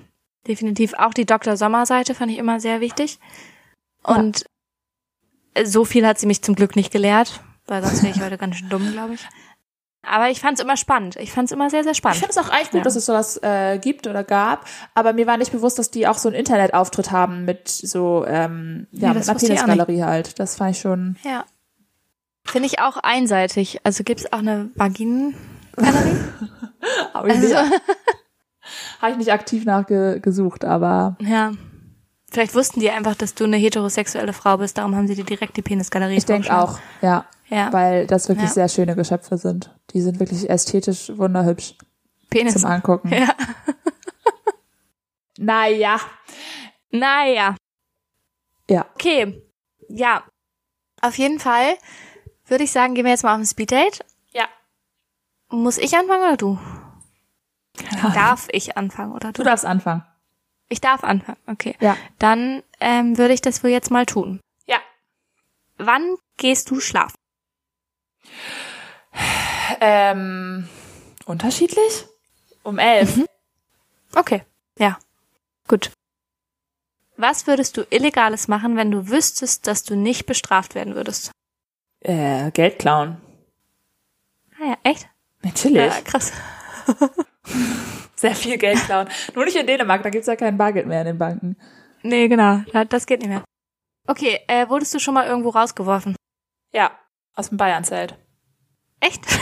Definitiv. Auch die Dr. Sommer-Seite fand ich immer sehr wichtig. Und so viel hat sie mich zum Glück nicht gelehrt, weil sonst wäre ich heute ganz schön dumm, glaube ich. Aber ich fand es immer spannend. Ich fand es immer sehr, sehr Ich spannend. finde es auch eigentlich gut, Ja. dass es sowas äh, gibt oder gab, aber mir war nicht bewusst, dass die auch so einen Internetauftritt haben mit so ähm, ja, Nee, mit einer ich Penisgalerie halt. Das fand ich schon. Ja. Finde ich auch einseitig. Also gibt es auch eine Vaginen? Habe ich, Also, nicht- hab ich nicht aktiv nachgesucht, aber ja. Vielleicht wussten die einfach, dass du eine heterosexuelle Frau bist, darum haben sie dir direkt die Penisgalerie ich denke auch, ja, Ja. weil das wirklich Ja. sehr schöne Geschöpfe sind. Die sind wirklich ästhetisch wunderhübsch Penis. zum Angucken. Ja. Naja, Naja. ja. Okay. Ja. Auf jeden Fall würde ich sagen, gehen wir jetzt mal auf ein Speeddate. Ja. Muss ich anfangen oder du? Keine Darf ich anfangen oder du? Du darfst anfangen. Ich darf anfangen, okay. Ja. Dann ähm, würde ich das wohl jetzt mal tun. Ja. Wann gehst du schlafen? Ähm, unterschiedlich? Um elf. Okay, ja. Gut. Was würdest du Illegales machen, wenn du wüsstest, dass du nicht bestraft werden würdest? Äh, Geld klauen. Ah ja, echt? Natürlich. Ja, krass. Sehr viel Geld klauen. Nur nicht in Dänemark, da gibt's ja kein Bargeld mehr in den Banken. Nee, genau. Da- Das geht nicht mehr. Okay, äh, wurdest du schon mal irgendwo rausgeworfen? Ja, aus dem Bayernzelt. Echt?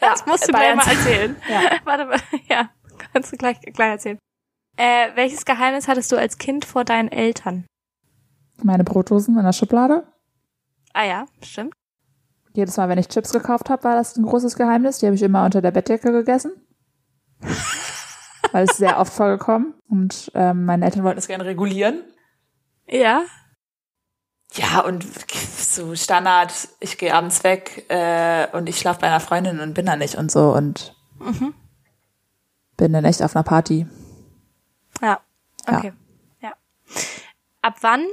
Ja, Das musst du Bayern- gleich mal erzählen. Ja. Warte mal, ja, kannst du gleich, gleich erzählen. Äh, welches Geheimnis hattest du als Kind vor deinen Eltern? Meine Brotdosen in der Schublade. Ah ja, stimmt. Jedes Mal, wenn ich Chips gekauft habe, war das ein großes Geheimnis. Die habe ich immer unter der Bettdecke gegessen. Weil es sehr oft vorgekommen. Und ähm, meine Eltern wollten es gerne regulieren. Ja. Ja, und so Standard, ich gehe abends weg äh, und ich schlafe bei einer Freundin und bin da nicht und so und Mhm. bin dann echt auf einer Party. Ja. Ja. Okay. Ja. Ab wann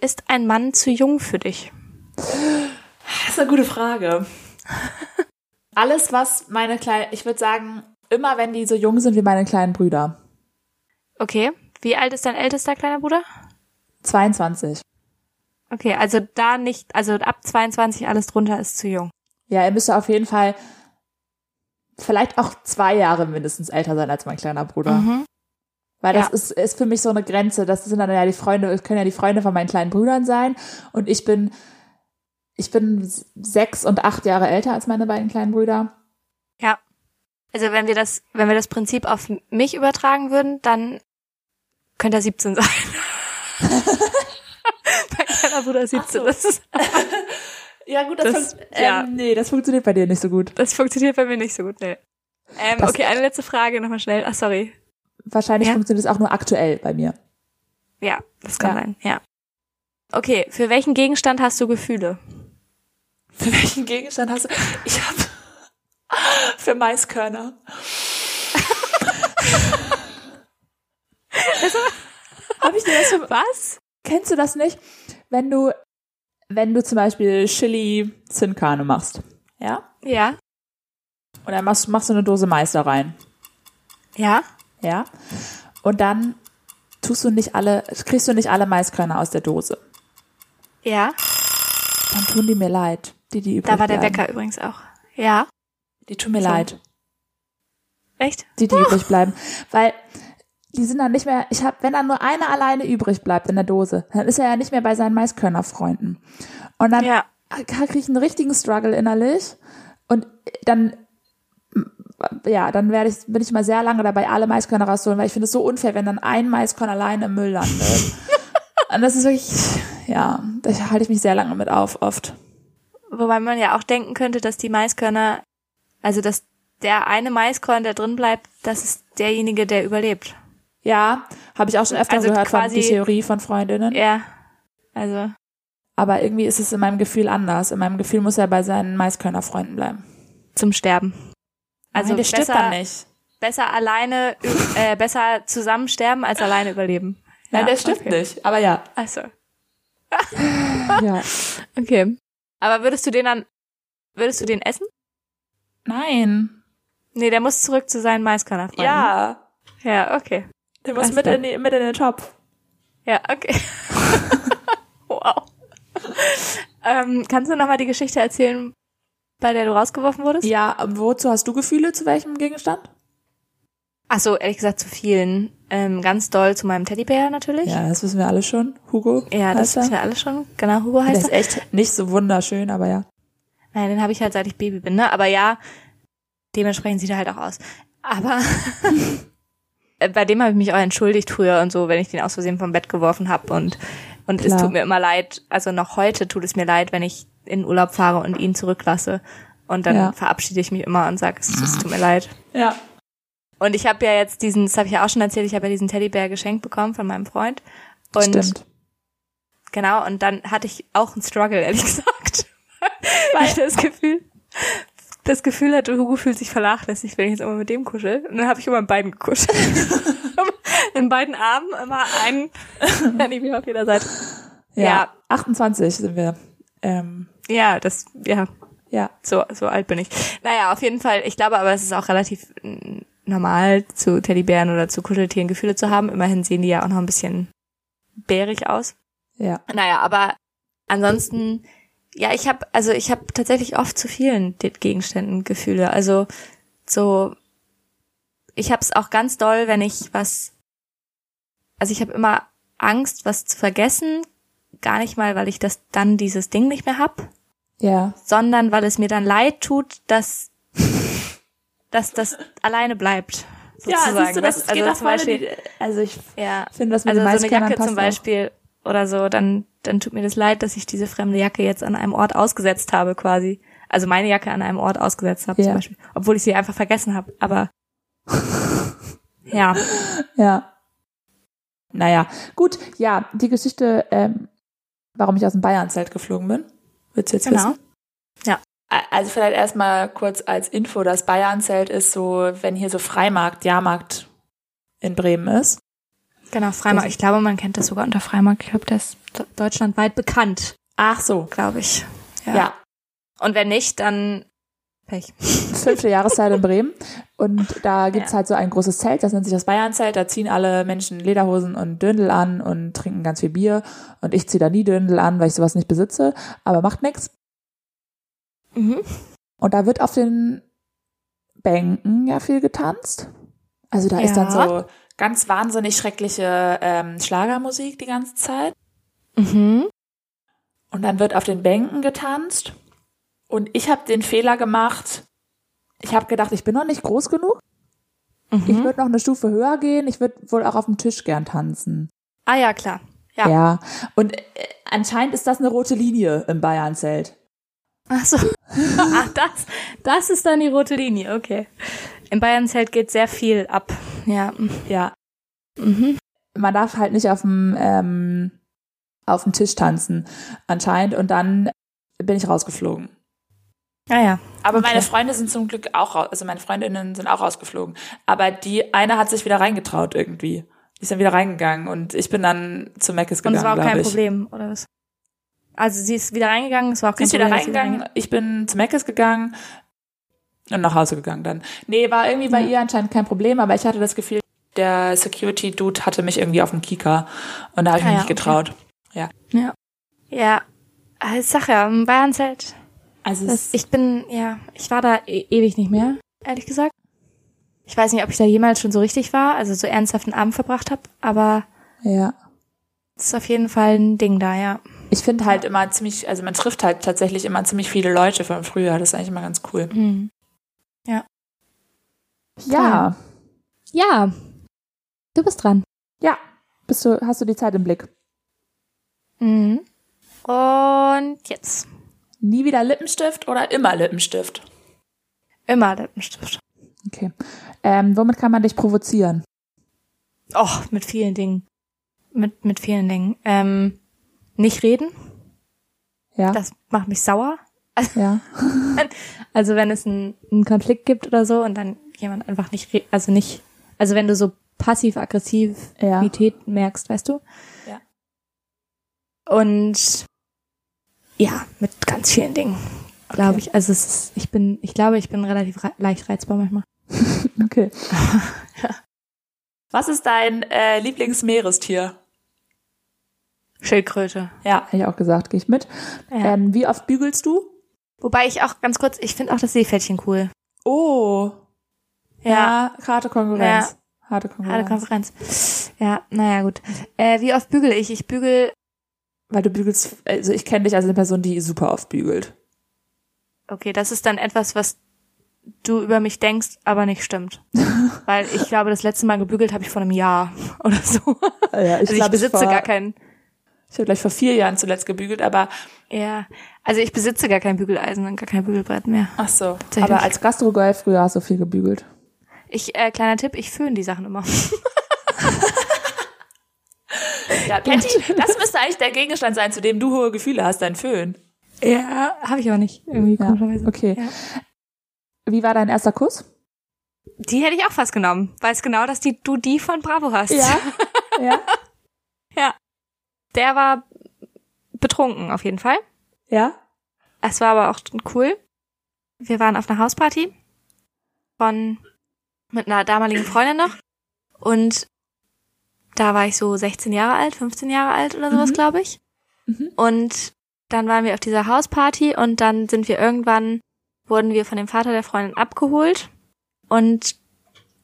ist ein Mann zu jung für dich? Das ist eine gute Frage. Alles, was meine kleinen, ich würde sagen, immer wenn die so jung sind wie meine kleinen Brüder. Okay. Wie alt ist dein ältester kleiner Bruder? 22. Okay, also da nicht, also ab 22 alles drunter ist zu jung. Ja, er müsste auf jeden Fall vielleicht auch zwei Jahre mindestens älter sein als mein kleiner Bruder. Mhm. Weil das Ja. ist, ist für mich so eine Grenze. Das sind dann ja die Freunde, können ja die Freunde von meinen kleinen Brüdern sein. Und ich bin, ich bin sechs und acht Jahre älter als meine beiden kleinen Brüder. Ja. Also wenn wir das, wenn wir das Prinzip auf mich übertragen würden, dann könnte er 17 sein. mein kleiner Bruder 17. so. Das, ist, Ja, gut, Das- ja. ähm, nee, das funktioniert bei dir nicht so gut. das funktioniert bei mir nicht so gut, nee. Ähm, Das- okay, eine letzte Frage nochmal schnell. Ach, sorry. Wahrscheinlich Ja. funktioniert es auch nur aktuell bei mir. Ja, das kann Ja. sein, ja. Okay, für welchen Gegenstand hast du Gefühle? Für welchen Gegenstand hast du? Ich habe für Maiskörner. Habe ich dir das für, Was? Kennst du das nicht? Wenn du, wenn du zum Beispiel Chili Zinnkerne machst, ja? Ja. Und dann machst, machst du eine Dose Mais da rein, Ja? ja? Und dann tust du nicht alle, kriegst du nicht alle Maiskörner aus der Dose. Ja. Dann tun die mir leid, die die übrig Da war der bleiben. Bäcker übrigens auch. Ja. Die tun mir So. leid, Echt? die die übrig bleiben, weil die sind dann nicht mehr. Ich habe, wenn dann nur einer alleine übrig bleibt in der Dose, dann ist er ja nicht mehr bei seinen Maiskörnerfreunden. Und dann Ja. kriege ich einen richtigen Struggle innerlich und dann ja, dann werde ich, bin ich mal sehr lange dabei, alle Maiskörner rauszuholen, weil ich finde es so unfair, wenn dann ein Maiskorn alleine im Müll landet. und das ist wirklich, ja, da halte ich mich sehr lange mit auf, oft. Wobei man ja auch denken könnte, dass die Maiskörner, also dass der eine Maiskorn, der drin bleibt, das ist derjenige, der überlebt. Ja, habe ich auch schon öfter Also gehört von quasi- die Theorie von Freundinnen. Ja. Also, Aber irgendwie ist es in meinem Gefühl anders. In meinem Gefühl muss er bei seinen Maiskörnerfreunden bleiben. zum Sterben. Also Nein, der stirbt besser, dann nicht. besser alleine, äh, besser zusammen sterben als alleine überleben. Nein, Ja, der stirbt okay. nicht. Aber ja. Also, ja. okay. Aber würdest du den dann, würdest du den essen? Nein. Nee, der muss zurück zu seinen Maiskörnerfreunden. Ja. Ja, okay. Der muss mit in, mit in den Topf. Ja, okay. wow. ähm, kannst du nochmal die Geschichte erzählen, bei der du rausgeworfen wurdest? Ja, wozu hast du Gefühle? Zu welchem Gegenstand? Ach so, ehrlich gesagt zu vielen. Ähm, ganz doll zu meinem Teddybär natürlich. Ja, das wissen wir alle schon. Hugo. Ja, das er. wissen wir alle schon. Genau, Hugo Der heißt ist er. echt nicht so wunderschön, aber ja. Nein, den habe ich halt seit ich Baby bin, ne? Aber ja, dementsprechend sieht er halt auch aus. Aber bei dem habe ich mich auch entschuldigt früher und so, wenn ich den aus Versehen vom Bett geworfen habe und und es Klar. tut mir immer leid, also noch heute tut es mir leid, wenn ich in Urlaub fahre und ihn zurücklasse und dann Ja. verabschiede ich mich immer und sage, es, es tut mir leid. Ja. Und ich habe ja jetzt diesen, das habe ich ja auch schon erzählt, ich habe ja diesen Teddybär geschenkt bekommen von meinem Freund und Stimmt. Genau, und dann hatte ich auch einen Struggle, ehrlich gesagt. Weil ich das Gefühl, das Gefühl hatte, Hugo fühlt sich vernachlässigt, wenn ich jetzt immer mit dem kuschel. Und dann habe ich immer in beiden gekuschelt. in beiden Armen immer einen, dann irgendwie auf jeder Seite. Ja. Ja. 28 sind wir. Ähm, Ja, das, ja, ja. so, so alt bin ich. Naja, auf jeden Fall, ich glaube aber, es ist auch relativ normal, zu Teddybären oder zu Kuscheltieren Gefühle zu haben. Immerhin sehen die ja auch noch ein bisschen bärig aus. Ja. Naja, aber ansonsten, ja, ich habe, also ich habe tatsächlich oft zu vielen De- Gegenständen Gefühle. Also so, ich habe es auch ganz doll, wenn ich was, also ich habe immer Angst, was zu vergessen, gar nicht mal, weil ich das dann dieses Ding nicht mehr hab, Ja. sondern weil es mir dann leid tut, dass, dass das alleine bleibt. Sozusagen. Ja, siehst du, das geht also zum Beispiel, die, also ich ja, finde das mit also so eine Jacke zum. Beispiel oder so, dann, dann tut mir das leid, dass ich diese fremde Jacke jetzt an einem Ort ausgesetzt habe, quasi. Also meine Jacke an einem Ort ausgesetzt habe, Ja. zum Beispiel. Obwohl ich sie einfach vergessen habe. Aber ja. Ja. Naja, gut, ja, die Geschichte, ähm, warum ich aus dem Bayern-Zelt geflogen bin, willst du jetzt Genau. wissen? Ja. Also vielleicht erstmal kurz als Info, das Bayern-Zelt ist so, wenn hier so Freimarkt, Jahrmarkt in Bremen ist. Genau, Freimarkt. Das- Ich glaube, man kennt das sogar unter Freimarkt. Ich glaube, der ist de- deutschlandweit bekannt, Ach so. glaube ich. Ja. Und wenn nicht, dann Pech. Fünfte Jahreszeit in Bremen. Und da gibt's Ja. halt so ein großes Zelt, das nennt sich das Bayern-Zelt. Da ziehen alle Menschen Lederhosen und Dirndl an und trinken ganz viel Bier. Und ich ziehe da nie Dirndl an, weil ich sowas nicht besitze. Aber macht nix. Mhm. Und da wird auf den Bänken ja viel getanzt. Also da ist dann Ja. so ganz wahnsinnig schreckliche ähm, Schlagermusik die ganze Zeit. Mhm. Und dann wird auf den Bänken getanzt. Und ich habe den Fehler gemacht. Ich habe gedacht, ich bin noch nicht groß genug. Ich Mhm. würde noch eine Stufe höher gehen. Ich würde wohl auch auf dem Tisch gern tanzen. Ah ja, klar. Ja. Ja. Und äh, anscheinend ist das eine rote Linie im Bayern-Zelt. Ach so. Ach, das, das ist dann die rote Linie, okay. Im Bayernzelt geht sehr viel ab. Ja. Ja. Mhm. man darf halt nicht auf dem ähm, auf dem Tisch tanzen anscheinend und dann bin ich rausgeflogen. Ah ja. Aber Okay. meine Freunde sind zum Glück auch raus, also meine Freundinnen sind auch rausgeflogen. Aber die eine hat sich wieder reingetraut irgendwie. Die ist dann wieder reingegangen und ich bin dann zu Meckes Und gegangen, es war auch kein ich. Problem, oder was? Also sie ist wieder reingegangen, es war auch Sie ist wieder reingegangen, ich bin zu Meckes gegangen und nach Hause gegangen dann. Nee, war irgendwie bei Ja. ihr anscheinend kein Problem, aber ich hatte das Gefühl, der Security-Dude hatte mich irgendwie auf dem Kieker und da habe ich Ah mich ja, nicht getraut. Ja. Ah, Ich sag ja, im Bayernzelt. Also Das, ich bin, ja, ich war da e ewig nicht mehr, ehrlich gesagt. Ich weiß nicht, ob ich da jemals schon so richtig war, also so ernsthaften Abend verbracht habe, aber ja. es ist auf jeden Fall ein Ding da, ja. Ich finde halt immer ziemlich, also man trifft halt tatsächlich immer ziemlich viele Leute von früher. Das ist eigentlich immer ganz cool. Mhm. Ja. Ja. Du bist dran. Ja. Bist du, hast du die Zeit im Blick? Mhm. Und jetzt. Nie wieder Lippenstift oder immer Lippenstift? Immer Lippenstift. Okay. Ähm, womit kann man dich provozieren? Oh, mit vielen Dingen. Mit, mit vielen Dingen. Ähm, nicht reden, Ja. das macht mich sauer. ja. Also wenn es einen, einen Konflikt gibt oder so und dann jemand einfach nicht, re- also nicht, also wenn du so passiv-aggressivität merkst, weißt du? Ja. Und ja, mit ganz vielen Dingen, glaube ich. Also es ist, ich bin, ich glaube, ich bin relativ rei- leicht reizbar manchmal. Okay. Was ist dein äh, Lieblingsmeerestier? Schildkröte. Ja, hätte ich auch gesagt, gehe ich mit. Ja. Ähm, wie oft bügelst du? Wobei ich auch ganz kurz, ich finde auch das Seepferdchen cool. Oh. Ja, harte Konkurrenz. Harte Konkurrenz. Harte Konferenz. Ja, naja, gut. Äh, wie oft bügele ich? Ich bügel, Weil du bügelst, also ich kenne dich als eine Person, die super oft bügelt. okay, das ist dann etwas, was du über mich denkst, aber nicht stimmt. Weil ich glaube, das letzte Mal gebügelt habe ich vor einem Jahr oder so. Ja, also ich glaub, besitze vor, gar keinen, Ich habe gleich vor vier Jahren zuletzt gebügelt, aber ja, also ich besitze gar kein Bügeleisen und gar kein Bügelbrett mehr. ach so. Aber als Gastrogirl früher hast du viel gebügelt. Ich, äh, kleiner Tipp, ich föhne die Sachen immer. Ja, Patty, das müsste eigentlich der Gegenstand sein, zu dem du hohe Gefühle hast, dein Föhn. Ja, habe ich aber nicht, irgendwie Ja, komischerweise. okay. Ja. Wie war dein erster Kuss? Die hätte ich auch fast genommen. Weiß genau, dass die, du die von Bravo hast. ja. Der war betrunken auf jeden Fall. Ja? Es war aber auch cool. Wir waren auf einer Hausparty von mit einer damaligen Freundin noch und da war ich so 16 Jahre alt, 15 Jahre alt oder sowas, Mhm. glaube ich. Mhm. Und dann waren wir auf dieser Hausparty und dann sind wir irgendwann wurden wir von dem Vater der Freundin abgeholt und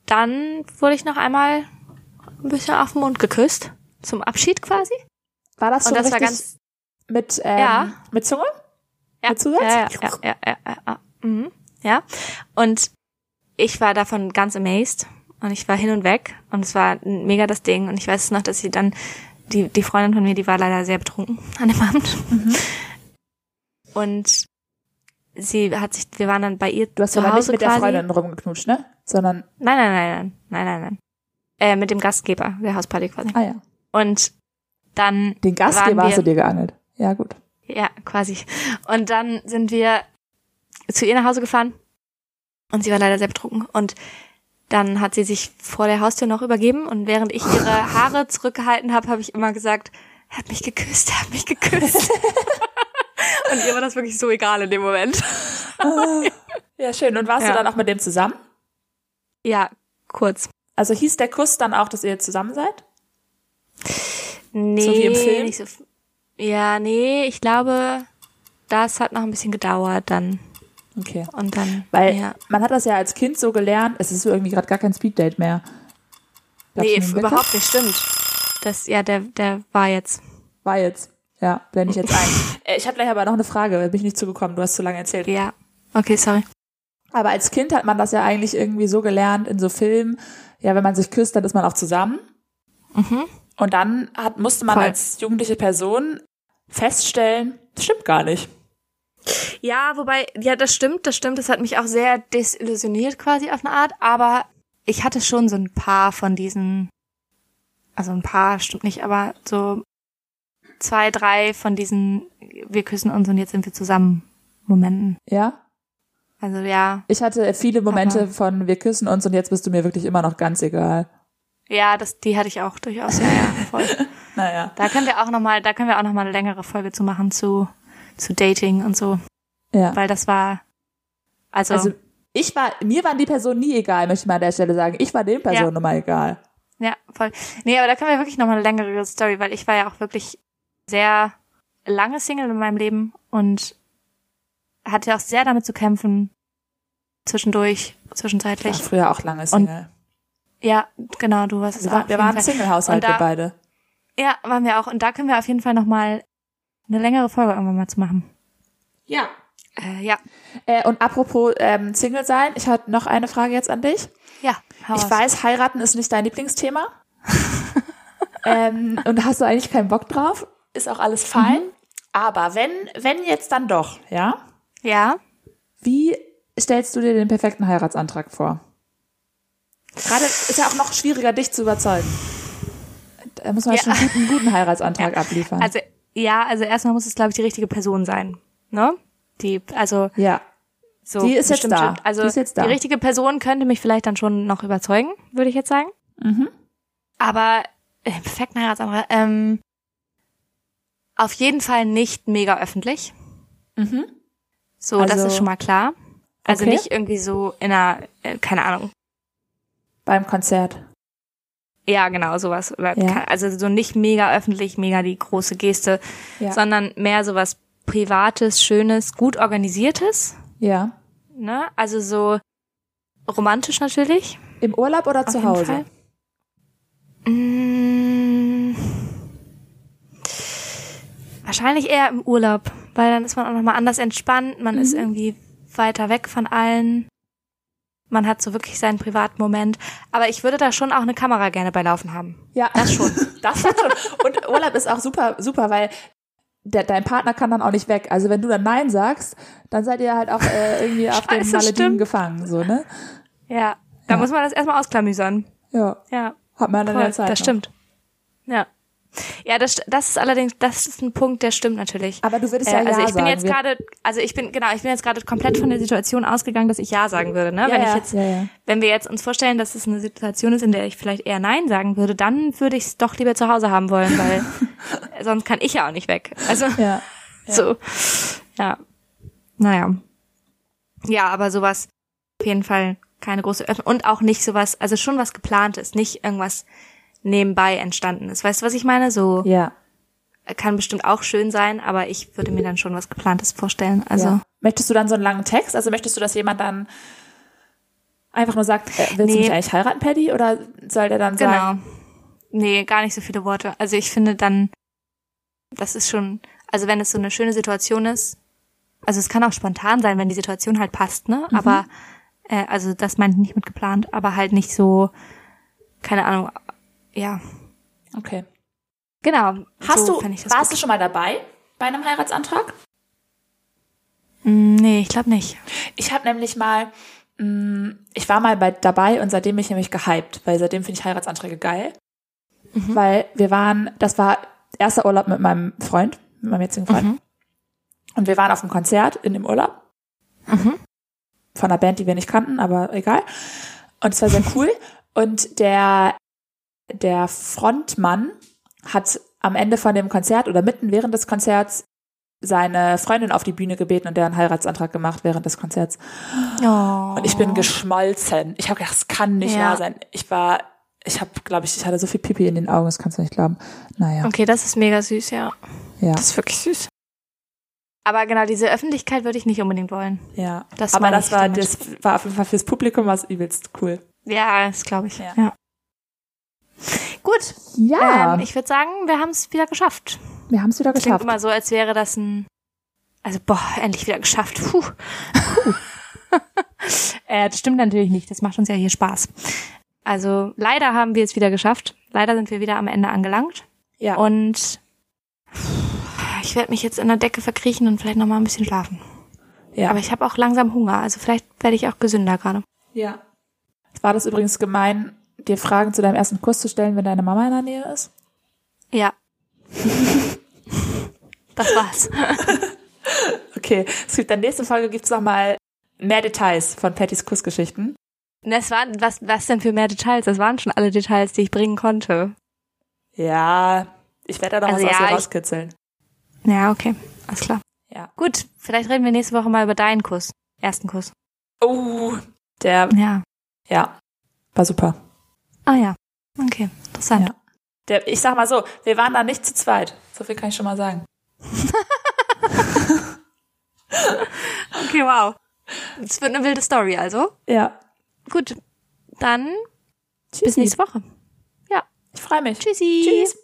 dann wurde ich noch einmal ein bisschen auf den Mund geküsst zum Abschied quasi. War das so und das war richtig ganz mit, ähm, Ja. mit Zunge? Ja, Mit Zusatz? Ja, ja, ja, ja, ja, ja. Mhm. ja. Und ich war davon ganz amazed und ich war hin und weg und es war mega das Ding und ich weiß noch, dass sie dann die die Freundin von mir, die war leider sehr betrunken an dem Abend Mhm. und sie hat sich, wir waren dann bei ihr Du hast zu aber nicht Hause mit der quasi. Freundin rumgeknutscht, ne? Sondern, Nein, nein, nein, nein, nein, nein, nein. Äh, mit dem Gastgeber der Hausparty quasi. ah ja. Und dann Den Gastgeber waren hast du wir, dir geangelt. Ja, gut. Ja, quasi. Und dann sind wir zu ihr nach Hause gefahren und sie war leider sehr betrunken und dann hat sie sich vor der Haustür noch übergeben und während ich ihre Haare zurückgehalten habe, habe ich immer gesagt, er hat mich geküsst, er hat mich geküsst. und ihr war das wirklich so egal in dem Moment. Ja, schön. Und warst Ja. du dann auch mit dem zusammen? Ja, kurz. Also hieß der Kuss dann auch, dass ihr zusammen seid? Nee, So wie im Film? nicht so ja, nee, ich glaube, das hat noch ein bisschen gedauert dann. Okay. Und dann, Weil ja. man hat das ja als Kind so gelernt, es ist irgendwie gerade gar kein Speeddate mehr. Glaubst Nee, überhaupt nicht, stimmt. Das, ja, der, der war jetzt. War jetzt. Ja, blende ich jetzt ein. Äh, ich habe gleich aber noch eine Frage, bin ich nicht zugekommen, du hast zu lange erzählt. Ja. Okay, sorry. Aber als Kind hat man das ja eigentlich irgendwie so gelernt in so Filmen, ja, wenn man sich küsst, dann ist man auch zusammen. Mhm. Und dann hat, musste man Voll. als jugendliche Person feststellen, das stimmt gar nicht. Ja, wobei, ja, das stimmt, das stimmt. Das hat mich auch sehr desillusioniert quasi auf eine Art, aber ich hatte schon so ein paar von diesen, also ein paar stimmt nicht, aber so zwei, drei von diesen, wir küssen uns und jetzt sind wir zusammen Momenten. Ja? Also ja, Ich hatte viele Momente Aber- von wir küssen uns und jetzt bist du mir wirklich immer noch ganz egal. Ja, das, die hatte ich auch durchaus, ja, ja, voll. Naja. Da können wir auch noch mal, da können wir auch noch mal eine längere Folge zu machen zu, zu Dating und so, Ja. weil das war, also, Also ich war, mir waren die Personen nie egal, möchte ich mal an der Stelle sagen. Ich war den Personen immer egal. Ja, voll. Nee, aber da können wir wirklich noch mal eine längere Story, weil ich war ja auch wirklich sehr lange Single in meinem Leben und hatte auch sehr damit zu kämpfen, zwischendurch, Ich war zwischenzeitlich. früher auch lange Single. Ja, genau, du warst es Wir, auch. wir waren. Single-Haushalt, wir beide. Ja, waren wir auch. Und da können wir auf jeden Fall noch mal eine längere Folge irgendwann mal zu machen. Ja. Äh, ja. Äh, und apropos ähm, Single sein, ich hatte noch eine Frage jetzt an dich. Ja, hau Ich raus. weiß, heiraten ist nicht dein Lieblingsthema. ähm, und hast du eigentlich keinen Bock drauf? Ist auch alles fein. Aber wenn, wenn jetzt dann doch, ja? Ja. Wie stellst du dir den perfekten Heiratsantrag vor? Gerade ist ja auch noch schwieriger, dich zu überzeugen. da muss man Ja. schon einen guten, guten Heiratsantrag abliefern. Also, ja, also erstmal muss es, glaube ich, die richtige Person sein. Ne? Die, also, ja. so. Die ist jetzt da. Also, Die ist jetzt da. die richtige Person könnte mich vielleicht dann schon noch überzeugen, würde ich jetzt sagen. Mhm. Aber, äh, perfekten Heiratsantrag, ähm, auf jeden Fall nicht mega öffentlich. Mhm. So, das Also- ist schon mal klar. Also Okay. nicht irgendwie so in einer, äh, keine Ahnung. Beim Konzert. Ja, genau, sowas. Ja. Also so nicht mega öffentlich, mega die große Geste, Ja. sondern mehr sowas Privates, Schönes, gut organisiertes. Ja. Ne? Also so romantisch natürlich. Im Urlaub oder auf zu Hause? Fall. Mm, wahrscheinlich eher im Urlaub, weil dann ist man auch nochmal anders entspannt, man ist Mhm. irgendwie weiter weg von allen. Man hat so wirklich seinen privaten Moment. Aber ich würde da schon auch eine Kamera gerne bei laufen haben. Ja, Das schon. das schon. Und Urlaub ist auch super, super, weil der, dein Partner kann dann auch nicht weg. Also wenn du dann Nein sagst, dann seid ihr halt auch äh, irgendwie auf den Scheiße, Malediven stimmt. gefangen, so, ne? Ja. Da Ja. muss man das erstmal ausklamüsern. Ja, Ja. hat man dann Voll, der Zeit das noch. stimmt. Ja. Ja, das, das ist allerdings, das ist ein Punkt, der stimmt natürlich. Aber du würdest Äh, ja also ja ich bin sagen. jetzt gerade, also ich bin genau, ich bin jetzt gerade komplett von der Situation ausgegangen, dass ich ja sagen würde. Ne? ja, wenn ich jetzt, ja. wenn wir jetzt uns vorstellen, dass es eine Situation ist, in der ich vielleicht eher nein sagen würde, dann würde ich es doch lieber zu Hause haben wollen, weil sonst kann ich ja auch nicht weg. Also ja. so, ja, naja, ja, aber sowas auf jeden Fall keine große Öffnung und auch nicht sowas, also schon was geplantes, nicht irgendwas nebenbei entstanden ist. Weißt du, was ich meine? So Ja. kann bestimmt auch schön sein, aber ich würde mir dann schon was geplantes vorstellen. Also ja. Möchtest du dann so einen langen Text? Also möchtest du, dass jemand dann einfach nur sagt, äh, willst du Nee. mich eigentlich heiraten, Paddy? Oder soll der dann genau. sagen, Nee, gar nicht so viele Worte. Also ich finde dann, das ist schon, also wenn es so eine schöne Situation ist, also es kann auch spontan sein, wenn die Situation halt passt, ne? Mhm. Aber, äh, also das meinte ich nicht mit geplant, aber halt nicht so, keine Ahnung, ja, okay. genau. Hast so du, warst gut. du schon mal dabei bei einem Heiratsantrag? Mm, Nee, ich glaube nicht. Ich habe nämlich mal, mh, ich war mal bei dabei und seitdem bin ich nämlich gehypt, weil seitdem finde ich Heiratsanträge geil. Mhm. Weil wir waren, das war erster Urlaub mit meinem Freund, mit meinem jetzigen Freund. Mhm. Und wir waren auf einem Konzert in dem Urlaub Mhm. von einer Band, die wir nicht kannten, aber egal. Und es war sehr cool. Und der, der Frontmann hat am Ende von dem Konzert oder mitten während des Konzerts seine Freundin auf die Bühne gebeten und der einen Heiratsantrag gemacht während des Konzerts. Oh. Und ich bin geschmolzen. Ich habe gedacht, das kann nicht Ja. wahr sein. Ich war, ich habe, glaube ich, ich hatte so viel Pipi in den Augen, das kannst du nicht glauben. Naja, Okay, das ist mega süß, ja. ja, Das ist wirklich süß. Aber genau, diese Öffentlichkeit würde ich nicht unbedingt wollen. ja. Das Aber das war, damit. das war auf jeden Fall fürs Publikum was übelst cool. Ja, das glaube ich. Ja. Ja. Gut, Ja, ähm, ich würde sagen, wir haben es wieder geschafft. wir haben es wieder Klingt geschafft. immer so, als wäre das ein, also boah, endlich wieder geschafft. Puh. Puh. äh, das stimmt natürlich nicht. Das macht uns ja hier Spaß. Also leider haben wir es wieder geschafft. Leider sind wir wieder am Ende angelangt. Ja, Und ich werde mich jetzt in der Decke verkriechen und vielleicht noch mal ein bisschen schlafen. ja. Aber ich habe auch langsam Hunger. Also vielleicht werde ich auch gesünder gerade. ja. War das übrigens gemein, dir Fragen zu deinem ersten Kuss zu stellen, wenn deine Mama in der Nähe ist? Ja. das war's. Okay, es gibt in der nächsten Folge gibt's noch mal mehr Details von Pattys Kussgeschichten. Das waren, was, was denn für mehr Details? Das waren schon alle Details, die ich bringen konnte. Ja, ich werde da noch Also was aus ja, dir ich- rauskitzeln. Ja, okay. Alles klar. Ja. Gut, vielleicht reden wir nächste Woche mal über deinen Kuss. Ersten Kuss. Oh, der, Ja. ja, war super. Ah ja. Okay, interessant. Ja. Der, ich sag mal so, wir waren da nicht zu zweit. So viel kann ich schon mal sagen. Okay, wow. Es wird eine wilde Story, also. Ja. Gut, dann Tschüssi. bis nächste Woche. Ich freue mich. Tschüssi. Tschüss.